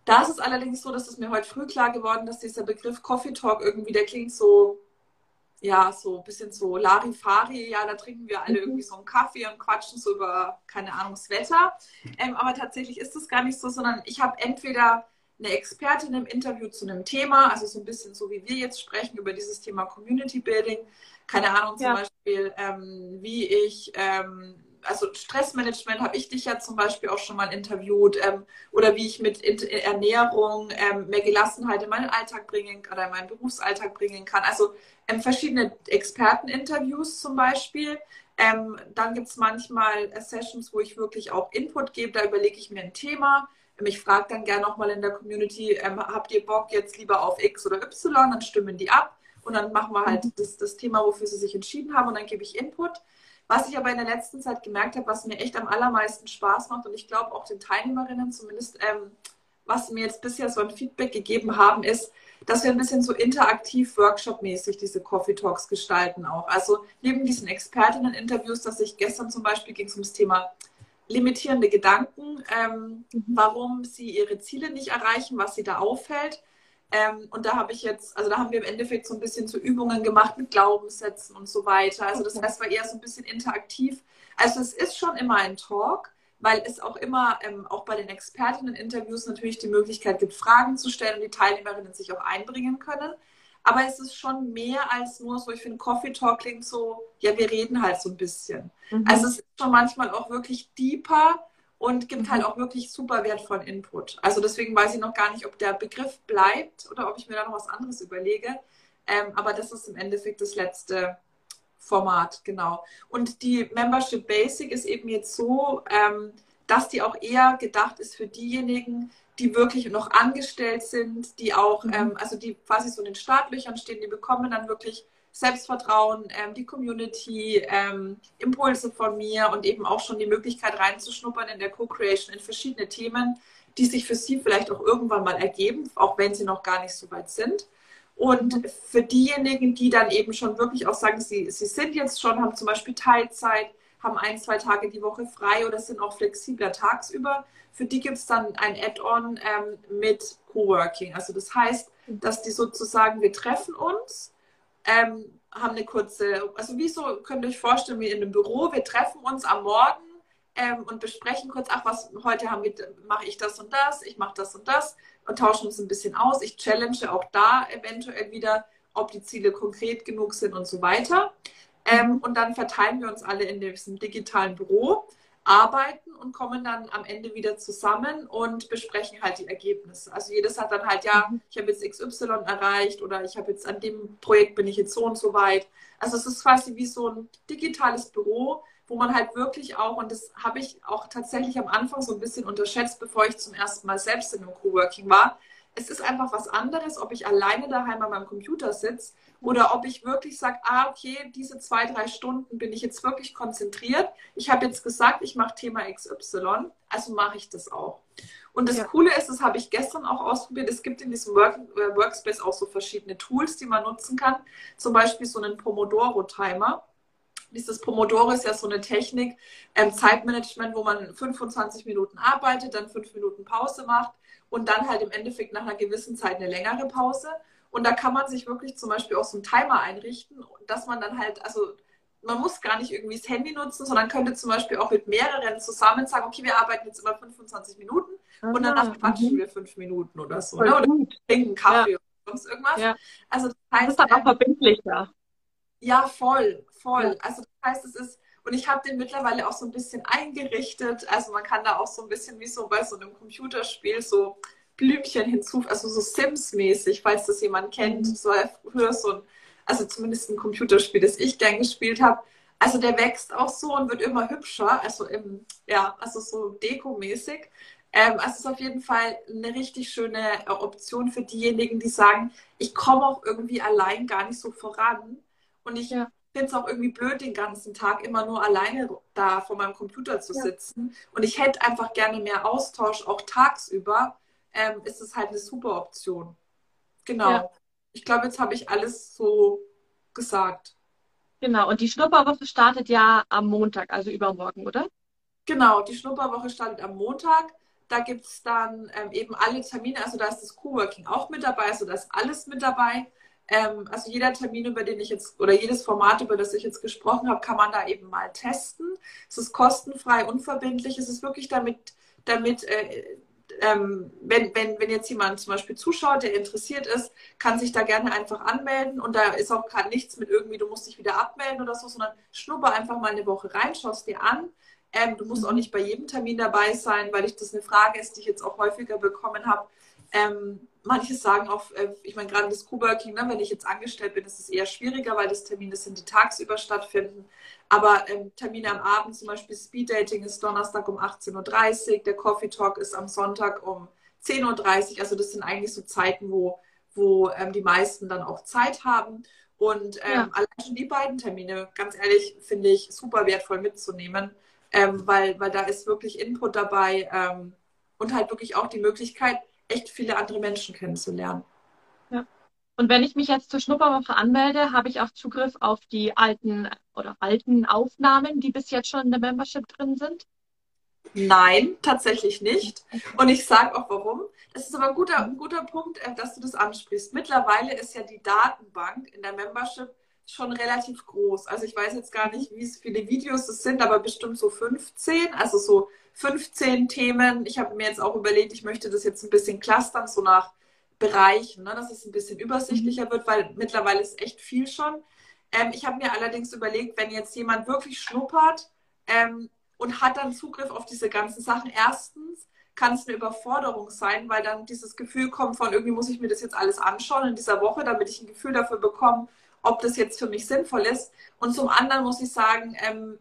Da ist es allerdings so, dass es mir heute früh klar geworden, dass dieser Begriff Coffee Talk irgendwie, der klingt so ja, so ein bisschen so Larifari, ja, da trinken wir alle mhm. irgendwie so einen Kaffee und quatschen so über, keine Ahnung, das Wetter. Ähm, aber tatsächlich ist das gar nicht so, sondern ich habe entweder eine Expertin im Interview zu einem Thema, also so ein bisschen so wie wir jetzt sprechen über dieses Thema Community Building. Keine Ahnung, zum ja. Beispiel, ähm, wie ich ähm, also Stressmanagement habe ich dich ja zum Beispiel auch schon mal interviewt ähm, oder wie ich mit Ernährung ähm, mehr Gelassenheit in meinen Alltag bringen oder in meinen Berufsalltag bringen kann. Also ähm, verschiedene Experteninterviews zum Beispiel. Ähm, dann gibt es manchmal Sessions, wo ich wirklich auch Input gebe. Da überlege ich mir ein Thema. Ähm, ich frage dann gerne nochmal in der Community, ähm, habt ihr Bock jetzt lieber auf X oder Y? Dann stimmen die ab und dann machen wir halt mhm. das, das Thema, wofür sie sich entschieden haben und dann gebe ich Input. Was ich aber in der letzten Zeit gemerkt habe, was mir echt am allermeisten Spaß macht und ich glaube auch den Teilnehmerinnen zumindest, ähm, was mir jetzt bisher so ein Feedback gegeben haben, ist, dass wir ein bisschen so interaktiv Workshop-mäßig diese Coffee Talks gestalten auch. Also neben diesen Expertinnen-Interviews, dass ich gestern zum Beispiel ging es ums Thema limitierende Gedanken, ähm, mhm. warum sie ihre Ziele nicht erreichen, was sie da auffällt. Ähm, und da habe ich jetzt, also da haben wir im Endeffekt so ein bisschen so Übungen gemacht mit Glaubenssätzen und so weiter. Also das heißt, war eher so ein bisschen interaktiv. Also es ist schon immer ein Talk, weil es auch immer, ähm, auch bei den Expertinnen-Interviews natürlich die Möglichkeit gibt, Fragen zu stellen und die Teilnehmerinnen sich auch einbringen können. Aber es ist schon mehr als nur so, ich finde, Coffee Talk klingt so, ja, wir reden halt so ein bisschen. Mhm. Also es ist schon manchmal auch wirklich deeper und gibt halt mhm. auch wirklich super wertvollen Input. Also deswegen weiß ich noch gar nicht, ob der Begriff bleibt oder ob ich mir da noch was anderes überlege. Ähm, aber das ist im Endeffekt das letzte Format, genau. Und die Membership Basic ist eben jetzt so, ähm, dass die auch eher gedacht ist für diejenigen, die wirklich noch angestellt sind, die auch, mhm. ähm, also die quasi so in den Startlöchern stehen, die bekommen dann wirklich Selbstvertrauen, ähm, die Community, ähm, Impulse von mir und eben auch schon die Möglichkeit reinzuschnuppern in der Co-Creation in verschiedene Themen, die sich für sie vielleicht auch irgendwann mal ergeben, auch wenn sie noch gar nicht so weit sind. Und für diejenigen, die dann eben schon wirklich auch sagen, sie, sie sind jetzt schon, haben zum Beispiel Teilzeit, haben ein, zwei Tage die Woche frei oder sind auch flexibler tagsüber, für die gibt es dann ein Add-on ähm, mit Coworking. Also das heißt, dass die sozusagen, wir treffen uns, ähm, haben eine kurze, also wie so, könnt ihr euch vorstellen, wie in einem Büro, wir treffen uns am Morgen ähm, und besprechen kurz, ach was, heute haben wir, mache ich das und das, ich mache das und das und tauschen uns ein bisschen aus. Ich challenge auch da eventuell wieder, ob die Ziele konkret genug sind und so weiter. Ähm, und dann verteilen wir uns alle in diesem digitalen Büro. Arbeiten und kommen dann am Ende wieder zusammen und besprechen halt die Ergebnisse. Also jedes hat dann halt, ja, mhm. ich habe jetzt XY erreicht oder ich habe jetzt an dem Projekt bin ich jetzt so und so weit. Also es ist quasi wie so ein digitales Büro, wo man halt wirklich auch, und das habe ich auch tatsächlich am Anfang so ein bisschen unterschätzt, bevor ich zum ersten Mal selbst in einem Coworking war. Es ist einfach was anderes, ob ich alleine daheim an meinem Computer sitze oder ob ich wirklich sage, ah, okay, diese zwei, drei Stunden bin ich jetzt wirklich konzentriert. Ich habe jetzt gesagt, ich mache Thema XY, also mache ich das auch. Und das ja. Coole ist, das habe ich gestern auch ausprobiert, es gibt in diesem Work, äh, Workspace auch so verschiedene Tools, die man nutzen kann. Zum Beispiel so einen Pomodoro-Timer. Dieses Pomodoro ist ja so eine Technik, ähm, Zeitmanagement, wo man 25 Minuten arbeitet, dann 5 Minuten Pause macht und dann halt im Endeffekt nach einer gewissen Zeit eine längere Pause. Und da kann man sich wirklich zum Beispiel auch so einen Timer einrichten, dass man dann halt, also man muss gar nicht irgendwie das Handy nutzen, sondern könnte zum Beispiel auch mit mehreren zusammen sagen, okay, wir arbeiten jetzt immer 25 Minuten Aha, und danach quatschen mhm. wir fünf Minuten oder so. Ne? Oder trinken Kaffee ja. oder sonst irgendwas. Ja. Also das heißt, das ist dann auch verbindlicher. Ja, voll, voll. Also das heißt, es ist, und ich habe den mittlerweile auch so ein bisschen eingerichtet. Also man kann da auch so ein bisschen wie so bei so einem Computerspiel so Blümchen hinzufügen, also so Sims-mäßig, falls das jemand kennt. Mhm. So früher so ein, also zumindest ein Computerspiel, das ich gern gespielt habe. Also der wächst auch so und wird immer hübscher, also im, ja, also so dekomäßig. Ähm, also es ist auf jeden Fall eine richtig schöne Option für diejenigen, die sagen, ich komme auch irgendwie allein gar nicht so voran und ich ja. finde es auch irgendwie blöd, den ganzen Tag immer nur alleine da vor meinem Computer zu sitzen. Ja. Und ich hätte einfach gerne mehr Austausch, auch tagsüber. Ähm, ist es halt eine super Option. Genau. Ja. Ich glaube, jetzt habe ich alles so gesagt. Genau, und die Schnupperwoche startet ja am Montag, also übermorgen, oder? Genau, die Schnupperwoche startet am Montag. Da gibt es dann ähm, eben alle Termine, also da ist das Coworking auch mit dabei, also da ist alles mit dabei. Ähm, also jeder Termin, über den ich jetzt, oder jedes Format, über das ich jetzt gesprochen habe, kann man da eben mal testen. Es ist kostenfrei, unverbindlich. Es ist wirklich damit, damit äh, ähm, wenn, wenn, wenn jetzt jemand zum Beispiel zuschaut, der interessiert ist, kann sich da gerne einfach anmelden und da ist auch gerade nichts mit irgendwie, du musst dich wieder abmelden oder so, sondern schnupper einfach mal eine Woche rein, schaust dir an. Ähm, du musst mhm. auch nicht bei jedem Termin dabei sein, weil ich das eine Frage ist, die ich jetzt auch häufiger bekommen habe. Ähm, manche sagen auch, äh, ich meine, gerade das Coworking, ne, wenn ich jetzt angestellt bin, ist es eher schwieriger, weil das Termine sind, die tagsüber stattfinden. Aber ähm, Termine am Abend, zum Beispiel Speed Dating ist Donnerstag um 18.30 Uhr, der Coffee Talk ist am Sonntag um 10.30 Uhr. Also das sind eigentlich so Zeiten, wo, wo ähm, die meisten dann auch Zeit haben. Und ähm, ja. allein schon die beiden Termine, ganz ehrlich, finde ich super wertvoll mitzunehmen, ähm, weil, weil da ist wirklich Input dabei ähm, und halt wirklich auch die Möglichkeit, echt viele andere Menschen kennenzulernen. Ja. Und wenn ich mich jetzt zur Schnupperwoche anmelde, habe ich auch Zugriff auf die alten oder alten Aufnahmen, die bis jetzt schon in der Membership drin sind? Nein, tatsächlich nicht. Und ich sage auch warum. Das ist aber ein guter, ein guter Punkt, äh, dass du das ansprichst. Mittlerweile ist ja die Datenbank in der Membership schon relativ groß. Also ich weiß jetzt gar nicht, wie viele Videos es sind, aber bestimmt so 15. Also so 15 Themen. Ich habe mir jetzt auch überlegt, ich möchte das jetzt ein bisschen clustern, so nach Bereichen, ne, dass es ein bisschen übersichtlicher wird, weil mittlerweile ist echt viel schon. Ähm, ich habe mir allerdings überlegt, wenn jetzt jemand wirklich schnuppert ähm, und hat dann Zugriff auf diese ganzen Sachen, erstens kann es eine Überforderung sein, weil dann dieses Gefühl kommt von, irgendwie muss ich mir das jetzt alles anschauen in dieser Woche, damit ich ein Gefühl dafür bekomme, ob das jetzt für mich sinnvoll ist. Und zum anderen muss ich sagen, ähm,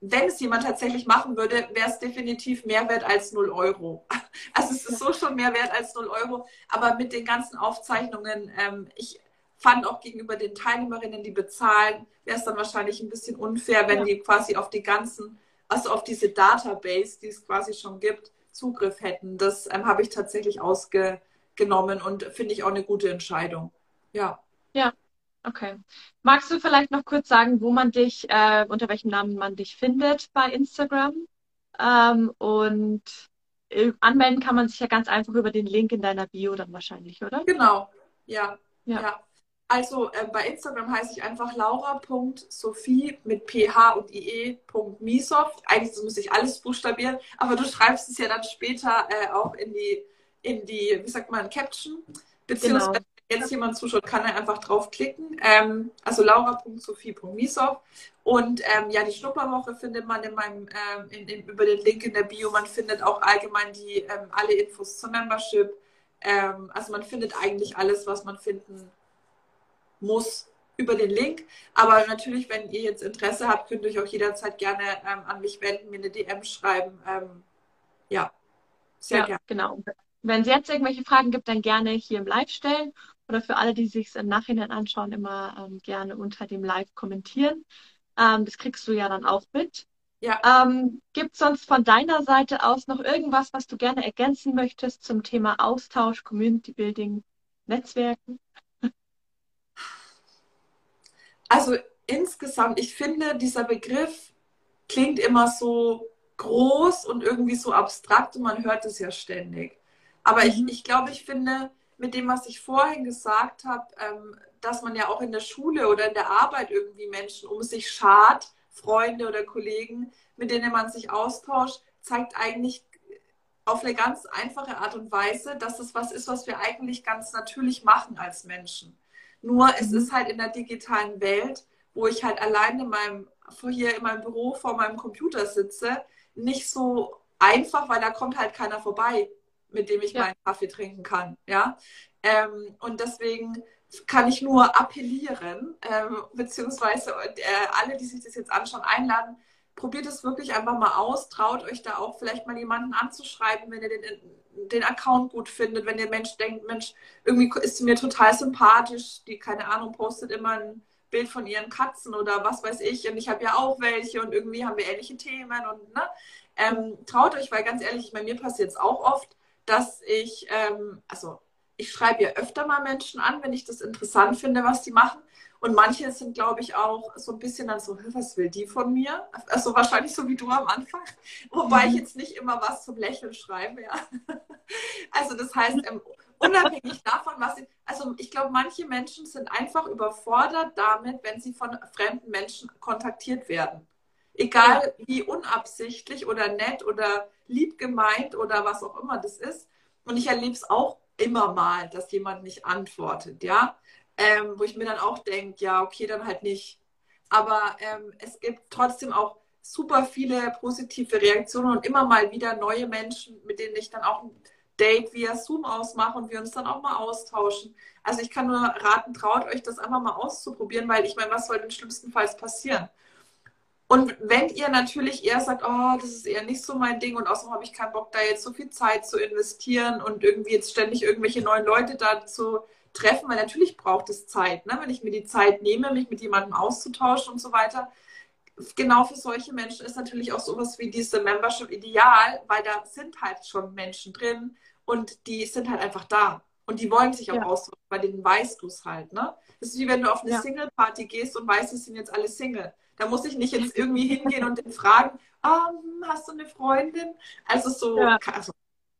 wenn es jemand tatsächlich machen würde, wäre es definitiv mehr wert als 0 Euro. Also es ist so schon mehr wert als 0 Euro. Aber mit den ganzen Aufzeichnungen, ähm, ich fand auch gegenüber den Teilnehmerinnen, die bezahlen, wäre es dann wahrscheinlich ein bisschen unfair, wenn ja. die quasi auf die ganzen, also auf diese Database, die es quasi schon gibt, Zugriff hätten. Das ähm, habe ich tatsächlich ausgenommen und finde ich auch eine gute Entscheidung. Ja. Ja, Okay. Magst du vielleicht noch kurz sagen, wo man dich, äh, unter welchem Namen man dich findet bei Instagram? Ähm, und äh, anmelden kann man sich ja ganz einfach über den Link in deiner Bio dann wahrscheinlich, oder? Genau, ja. Ja. ja. Also äh, bei Instagram heiße ich einfach laura.sophie mit ph und ie.misoft. Eigentlich muss ich alles buchstabieren, aber du schreibst es ja dann später äh, auch in die, in die, wie sagt man, Caption. Beziehungsweise genau jetzt jemand zuschaut, kann er einfach draufklicken. Ähm, also laura.sophie.misow. Und ähm, ja, die Schnupperwoche findet man in meinem, ähm, in, in, über den Link in der Bio. Man findet auch allgemein die, ähm, alle Infos zur Membership. Ähm, also man findet eigentlich alles, was man finden muss über den Link. Aber natürlich, wenn ihr jetzt Interesse habt, könnt ihr euch auch jederzeit gerne ähm, an mich wenden, mir eine DM schreiben. Ähm, ja, sehr ja, gerne. Genau. Wenn es jetzt irgendwelche Fragen gibt, dann gerne hier im Live stellen oder für alle, die sich es im Nachhinein anschauen, immer ähm, gerne unter dem Live kommentieren. Ähm, das kriegst du ja dann auch mit. Ja. Ähm, Gibt es sonst von deiner Seite aus noch irgendwas, was du gerne ergänzen möchtest zum Thema Austausch, Community Building, Netzwerken? Also insgesamt, ich finde, dieser Begriff klingt immer so groß und irgendwie so abstrakt und man hört es ja ständig. Aber mhm. ich, ich glaube, ich finde, mit dem, was ich vorhin gesagt habe, ähm, dass man ja auch in der Schule oder in der Arbeit irgendwie Menschen um sich schart, Freunde oder Kollegen, mit denen man sich austauscht, zeigt eigentlich auf eine ganz einfache Art und Weise, dass es was ist, was wir eigentlich ganz natürlich machen als Menschen. Nur mhm. es ist halt in der digitalen Welt, wo ich halt allein in meinem, hier in meinem Büro vor meinem Computer sitze, nicht so einfach, weil da kommt halt keiner vorbei, mit dem ich ja. meinen Kaffee trinken kann. Ja? Ähm, und deswegen kann ich nur appellieren, ähm, beziehungsweise äh, alle, die sich das jetzt anschauen, einladen, probiert es wirklich einfach mal aus, traut euch da auch vielleicht mal jemanden anzuschreiben, wenn ihr den, den Account gut findet, wenn der Mensch denkt, Mensch, irgendwie ist sie mir total sympathisch, die, keine Ahnung, postet immer ein Bild von ihren Katzen oder was weiß ich und ich habe ja auch welche und irgendwie haben wir ähnliche Themen und ne, ähm, traut euch, weil ganz ehrlich, bei mir passiert es auch oft, dass ich, ähm, also ich schreibe ja öfter mal Menschen an, wenn ich das interessant finde, was die machen. Und manche sind, glaube ich, auch so ein bisschen dann so, was will die von mir? Also wahrscheinlich so wie du am Anfang. Wobei ich mhm. jetzt nicht immer was zum Lächeln schreibe, ja. Also das heißt, ähm, unabhängig davon, was sie, also ich glaube, manche Menschen sind einfach überfordert damit, wenn sie von fremden Menschen kontaktiert werden. Egal wie unabsichtlich oder nett oder lieb gemeint oder was auch immer das ist. Und ich erlebe es auch immer mal, dass jemand nicht antwortet, ja. Ähm, wo ich mir dann auch denke, ja, okay, dann halt nicht. Aber ähm, es gibt trotzdem auch super viele positive Reaktionen und immer mal wieder neue Menschen, mit denen ich dann auch ein Date via Zoom ausmache und wir uns dann auch mal austauschen. Also ich kann nur raten, traut euch das einfach mal auszuprobieren, weil ich meine, was soll denn schlimmstenfalls passieren? Und wenn ihr natürlich eher sagt, oh, das ist eher nicht so mein Ding und außerdem habe ich keinen Bock, da jetzt so viel Zeit zu investieren und irgendwie jetzt ständig irgendwelche neuen Leute da zu treffen, weil natürlich braucht es Zeit, ne? wenn ich mir die Zeit nehme, mich mit jemandem auszutauschen und so weiter. Genau für solche Menschen ist natürlich auch sowas wie diese Membership ideal, weil da sind halt schon Menschen drin und die sind halt einfach da. Und die wollen sich auch ja. austauschen, bei denen weißt du es halt. Ne? Das ist wie wenn du auf eine ja. Single-Party gehst und weißt, es sind jetzt alle Single. Da muss ich nicht jetzt irgendwie hingehen und den fragen, oh, hast du eine Freundin? Also so, ja. also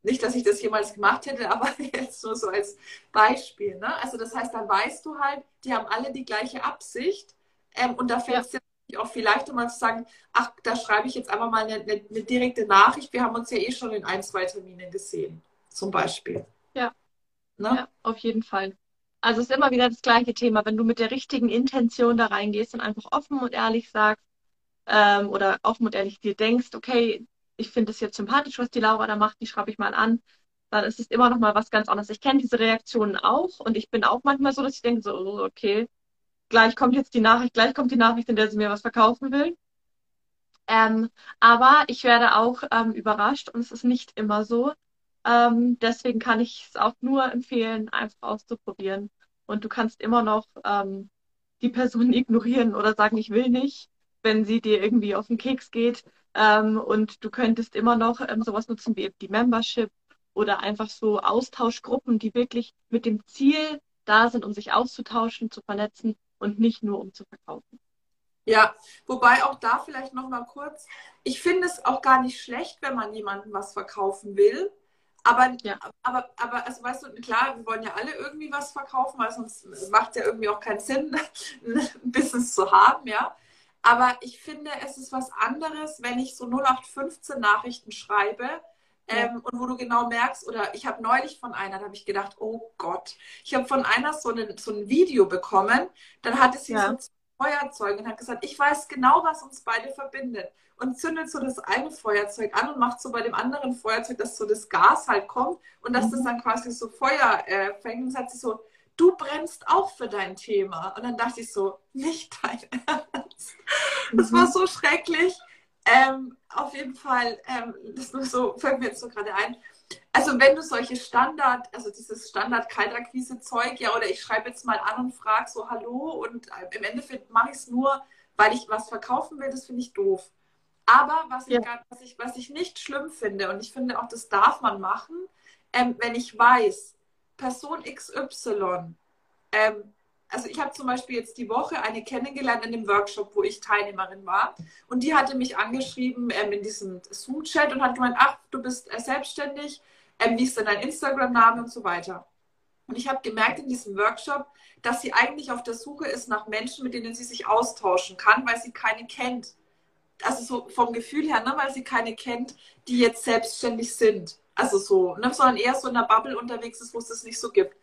nicht, dass ich das jemals gemacht hätte, aber jetzt nur so als Beispiel. Ne? Also das heißt, dann weißt du halt, die haben alle die gleiche Absicht ähm, und da fällt es ja. auch viel leichter mal zu sagen, ach, da schreibe ich jetzt einfach mal eine, eine, eine direkte Nachricht. Wir haben uns ja eh schon in ein, zwei Terminen gesehen, zum Beispiel. Ja. Ne? ja, auf jeden Fall. Also es ist immer wieder das gleiche Thema. Wenn du mit der richtigen Intention da reingehst und einfach offen und ehrlich sagst ähm, oder offen und ehrlich dir denkst, okay, ich finde es jetzt sympathisch, was die Laura da macht, die schreibe ich mal an, dann ist es immer noch mal was ganz anderes. Ich kenne diese Reaktionen auch und ich bin auch manchmal so, dass ich denke, so, oh, okay, gleich kommt jetzt die Nachricht, gleich kommt die Nachricht, in der sie mir was verkaufen will. Ähm, aber ich werde auch ähm, überrascht und es ist nicht immer so. Ähm, deswegen kann ich es auch nur empfehlen, einfach auszuprobieren. Und du kannst immer noch ähm, die Person ignorieren oder sagen, ich will nicht, wenn sie dir irgendwie auf den Keks geht. Ähm, und du könntest immer noch ähm, sowas nutzen wie die Membership oder einfach so Austauschgruppen, die wirklich mit dem Ziel da sind, um sich auszutauschen, zu vernetzen und nicht nur um zu verkaufen. Ja, wobei auch da vielleicht noch mal kurz, ich finde es auch gar nicht schlecht, wenn man jemandem was verkaufen will. Aber, ja. aber, aber, also weißt du, klar, wir wollen ja alle irgendwie was verkaufen, weil sonst macht es ja irgendwie auch keinen Sinn, ein Business zu haben, ja. Aber ich finde, es ist was anderes, wenn ich so 0815 Nachrichten schreibe, Ähm, und wo du genau merkst, oder ich habe neulich von einer, da habe ich gedacht, oh Gott, ich habe von einer so, eine, so ein Video bekommen, dann hatte sie ja. so Feuerzeug und hat gesagt, ich weiß genau, was uns beide verbindet. Und zündet so das eine Feuerzeug an und macht so bei dem anderen Feuerzeug, dass so das Gas halt kommt und dass mhm. das dann quasi so Feuer äh, fängt. Und sagt sie so, du brennst auch für dein Thema. Und dann dachte ich so, nicht dein Ernst. Das war mhm. so schrecklich. Ähm, auf jeden Fall, ähm, das nur so, fällt mir jetzt so gerade ein. Also wenn du solche Standard, also dieses Standard-Kaltakquise-Zeug, ja, oder ich schreibe jetzt mal an und frage so Hallo und äh, im Endeffekt mache ich es nur, weil ich was verkaufen will, das finde ich doof. Aber was, ja. ich, was, ich, was ich nicht schlimm finde, und ich finde auch, das darf man machen, ähm, wenn ich weiß, Person XY ähm, also ich habe zum Beispiel jetzt die Woche eine kennengelernt in dem Workshop, wo ich Teilnehmerin war. Und die hatte mich angeschrieben ähm, in diesem Zoom-Chat und hat gemeint, ach, du bist äh, selbstständig, ähm, wie ist denn dein Instagram-Name und so weiter. Und ich habe gemerkt in diesem Workshop, dass sie eigentlich auf der Suche ist nach Menschen, mit denen sie sich austauschen kann, weil sie keine kennt. Also so vom Gefühl her, ne, weil sie keine kennt, die jetzt selbstständig sind. Also so, ne, sondern eher so in einer Bubble unterwegs ist, wo es das nicht so gibt.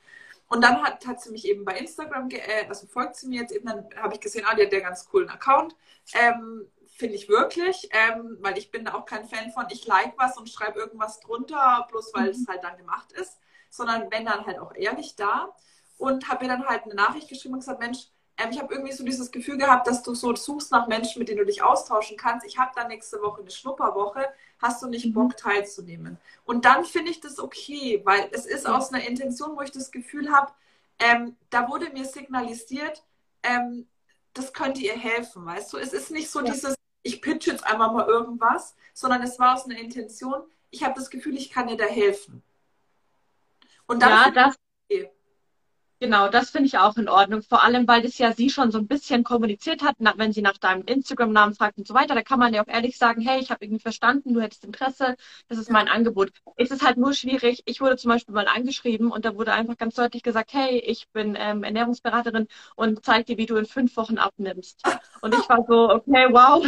Und dann hat, hat sie mich eben bei Instagram, äh, also folgt sie mir jetzt eben, dann habe ich gesehen, ah, die hat ja ganz coolen Account. Ähm, Finde ich wirklich, ähm, weil ich bin auch kein Fan von, ich like was und schreibe irgendwas drunter, bloß weil mhm. es halt dann gemacht ist, sondern wenn dann halt auch ehrlich da. Und habe mir dann halt eine Nachricht geschrieben und gesagt, Mensch, ähm, ich habe irgendwie so dieses Gefühl gehabt, dass du so suchst nach Menschen, mit denen du dich austauschen kannst. Ich habe dann nächste Woche eine Schnupperwoche. Hast du nicht mhm. Bock teilzunehmen? Und dann finde ich das okay, weil es ist aus einer Intention, wo ich das Gefühl habe, ähm, da wurde mir signalisiert, ähm, das könnte ihr helfen, weißt du? Es ist nicht so ja. dieses, ich pitch jetzt einmal mal irgendwas, sondern es war aus einer Intention, ich habe das Gefühl, ich kann ihr da helfen. Und dann ja, das. Genau, das finde ich auch in Ordnung. Vor allem, weil das ja sie schon so ein bisschen kommuniziert hat, wenn sie nach deinem Instagram-Namen fragt und so weiter. Da kann man ja auch ehrlich sagen, hey, ich habe irgendwie verstanden, du hättest Interesse, das ist mein Angebot. Es ist halt nur schwierig. Ich wurde zum Beispiel mal angeschrieben und da wurde einfach ganz deutlich gesagt, hey, ich bin ähm, Ernährungsberaterin und zeig dir, wie du in fünf Wochen abnimmst. Und ich war so, okay, wow,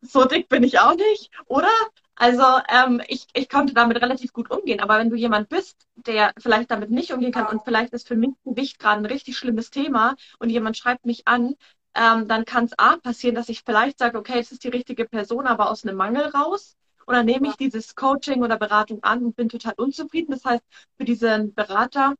so dick bin ich auch nicht, oder? Also ähm, ich, ich konnte damit relativ gut umgehen. Aber wenn du jemand bist, der vielleicht damit nicht umgehen kann und vielleicht ist für mich Gewicht gerade ein richtig schlimmes Thema und jemand schreibt mich an, ähm, dann kann es A passieren, dass ich vielleicht sage, okay, es ist die richtige Person, aber aus einem Mangel raus. Oder nehme ich dieses Coaching oder Beratung an und bin total unzufrieden. Das heißt, für diesen Berater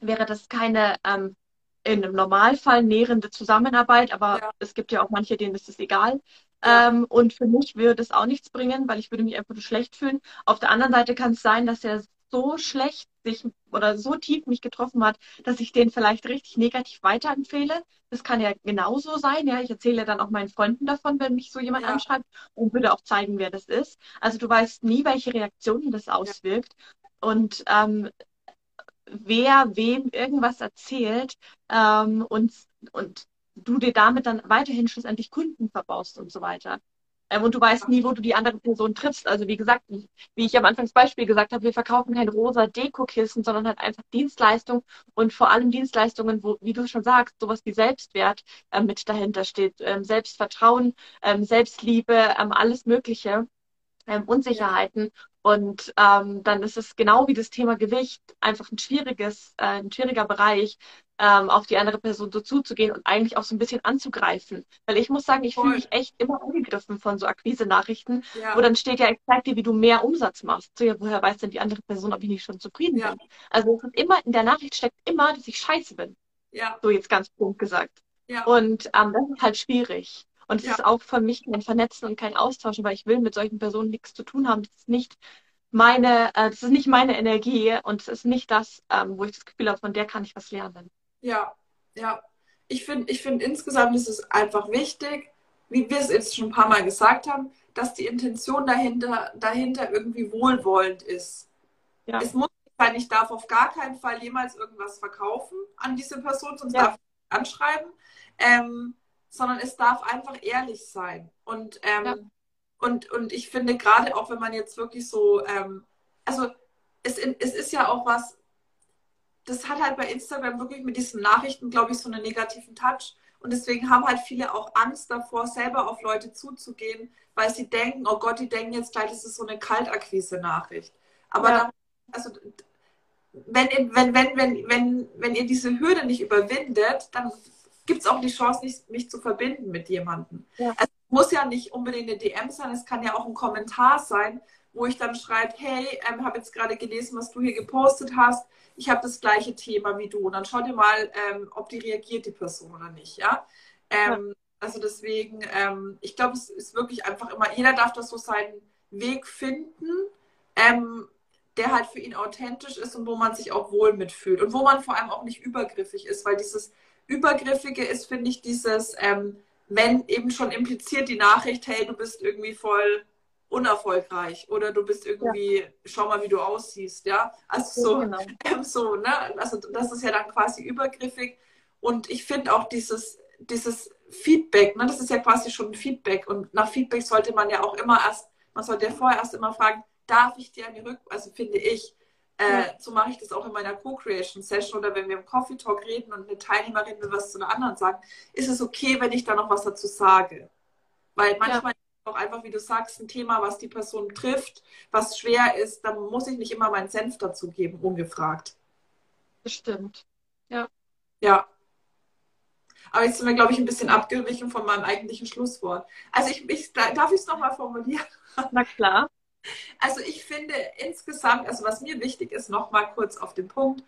wäre das keine ähm, in einem Normalfall nährende Zusammenarbeit, aber ja. es gibt ja auch manche, denen ist es egal. Ähm, und für mich würde es auch nichts bringen, weil ich würde mich einfach nur schlecht fühlen. Auf der anderen Seite kann es sein, dass er so schlecht sich oder so tief mich getroffen hat, dass ich den vielleicht richtig negativ weiterempfehle. Das kann ja genauso sein. Ja, ich erzähle dann auch meinen Freunden davon, wenn mich so jemand ja. anschreibt und würde auch zeigen, wer das ist. Also du weißt nie, welche Reaktionen das auswirkt. Ja. Und ähm, wer wem irgendwas erzählt ähm, und, und du dir damit dann weiterhin schlussendlich Kunden verbaust und so weiter. Ähm, und du weißt nie, wo du die andere Person triffst. Also wie gesagt, wie ich am Anfangsbeispiel gesagt habe, wir verkaufen kein rosa Dekokissen, sondern halt einfach Dienstleistung und vor allem Dienstleistungen, wo, wie du schon sagst, sowas wie Selbstwert äh, mit dahinter steht, ähm, Selbstvertrauen, ähm, Selbstliebe, ähm, alles Mögliche, Unsicherheiten. Und ähm, dann ist es genau wie das Thema Gewicht einfach ein schwieriges, äh, ein schwieriger Bereich, ähm, auf die andere Person so zuzugehen und eigentlich auch so ein bisschen anzugreifen. Weil ich muss sagen, ich fühle mich echt immer angegriffen von so Akquise-Nachrichten, ja. wo dann steht ja, ich zeig dir, wie du mehr Umsatz machst. So, ja, woher weiß denn die andere Person, ob ich nicht schon zufrieden ja. bin? Also es ist immer, in der Nachricht steckt immer, dass ich scheiße bin. Ja. So jetzt ganz plump gesagt. Ja. Und ähm, das ist halt schwierig. Und es ja. ist auch für mich kein Vernetzen und kein Austauschen, weil ich will mit solchen Personen nichts zu tun haben. Das ist nicht meine, äh, das ist nicht meine Energie und es ist nicht das, ähm, wo ich das Gefühl habe, von der kann ich was lernen. Ja, ja. Ich finde ich find insgesamt ist es einfach wichtig, wie wir es jetzt schon ein paar Mal gesagt haben, dass die Intention dahinter, dahinter irgendwie wohlwollend ist. Ja. Es muss sein, ich darf auf gar keinen Fall jemals irgendwas verkaufen an diese Person, sonst ja. darf ich anschreiben, ähm, sondern es darf einfach ehrlich sein. Und, ähm, ja. und, und ich finde gerade auch, wenn man jetzt wirklich so, ähm, also es, es ist ja auch was, das hat halt bei Instagram wirklich mit diesen Nachrichten, glaube ich, so einen negativen Touch. Und deswegen haben halt viele auch Angst davor, selber auf Leute zuzugehen, weil sie denken, oh Gott, die denken jetzt gleich, das ist so eine Kaltakquise-Nachricht. Aber ja. dann, also wenn, wenn, wenn, wenn, wenn, wenn ihr diese Hürde nicht überwindet, dann gibt es auch die Chance, nicht, mich zu verbinden mit jemandem. Ja. Also, es muss ja nicht unbedingt eine DM sein, es kann ja auch ein Kommentar sein, wo ich dann schreibe, hey, ähm, habe jetzt gerade gelesen, was du hier gepostet hast, ich habe das gleiche Thema wie du. Und dann schau dir mal, ähm, ob die reagiert, die Person oder nicht. Ja. Ähm, ja. Also deswegen, ähm, ich glaube, es ist wirklich einfach immer, jeder darf das so seinen Weg finden. Ähm, der halt für ihn authentisch ist und wo man sich auch wohl mitfühlt und wo man vor allem auch nicht übergriffig ist, weil dieses Übergriffige ist, finde ich, dieses, ähm, wenn eben schon impliziert die Nachricht, hey, du bist irgendwie voll unerfolgreich oder du bist irgendwie, ja. schau mal, wie du aussiehst, ja. Also so, genau. ähm, so, ne? Also das ist ja dann quasi übergriffig. Und ich finde auch dieses, dieses Feedback, ne, das ist ja quasi schon ein Feedback. Und nach Feedback sollte man ja auch immer erst, man sollte ja vorher erst immer fragen, darf ich dir eine Rück, also finde ich, äh, so mache ich das auch in meiner Co-Creation Session oder wenn wir im Coffee Talk reden und eine Teilnehmerin will was zu einer anderen sagen, ist es okay, wenn ich da noch was dazu sage. Weil manchmal. Auch einfach, wie du sagst, ein Thema, was die Person trifft, was schwer ist, dann muss ich nicht immer meinen Senf dazu geben, ungefragt. Bestimmt. Ja. Ja. Aber jetzt sind wir, glaube ich, ein bisschen abgewichen von meinem eigentlichen Schlusswort. Also ich, ich darf ich es nochmal formulieren? Na klar. Also ich finde insgesamt, also was mir wichtig ist, nochmal kurz auf den Punkt,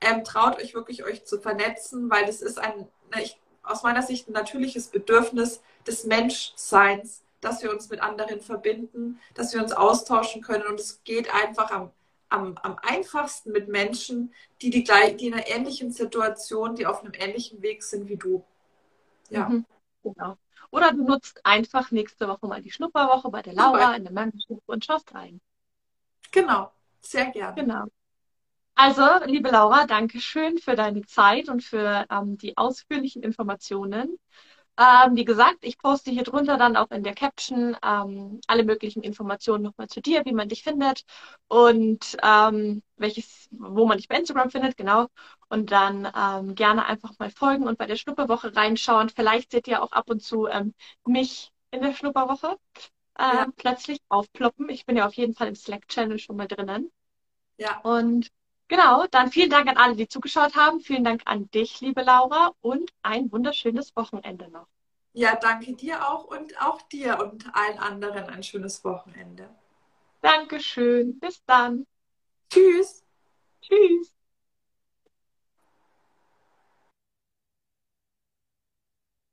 ähm, traut euch wirklich, euch zu vernetzen, weil das ist ein, ich, aus meiner Sicht ein natürliches Bedürfnis des Menschseins, dass wir uns mit anderen verbinden, dass wir uns austauschen können und es geht einfach am, am, am einfachsten mit Menschen, die, die, gleich, die in einer ähnlichen Situation, die auf einem ähnlichen Weg sind wie du. Ja. Mhm, genau. Oder du nutzt einfach nächste Woche mal die Schnupperwoche bei der Laura in der Membership und schaust rein. Genau, sehr gerne. Genau. Also, liebe Laura, danke schön für deine Zeit und für ähm, die ausführlichen Informationen. Ähm, wie gesagt, ich poste hier drunter dann auch in der Caption ähm, alle möglichen Informationen nochmal zu dir, wie man dich findet und ähm, welches, wo man dich bei Instagram findet, genau. Und dann ähm, gerne einfach mal folgen und bei der Schnupperwoche reinschauen. Vielleicht seht ihr auch ab und zu ähm, mich in der Schnupperwoche äh, ja. plötzlich aufploppen. Ich bin ja auf jeden Fall im Slack-Channel schon mal drinnen. Ja. Und Genau, dann vielen Dank an alle, die zugeschaut haben. Vielen Dank an dich, liebe Laura, und ein wunderschönes Wochenende noch. Ja, danke dir auch und auch dir und allen anderen ein schönes Wochenende. Dankeschön. Bis dann. Tschüss. Tschüss.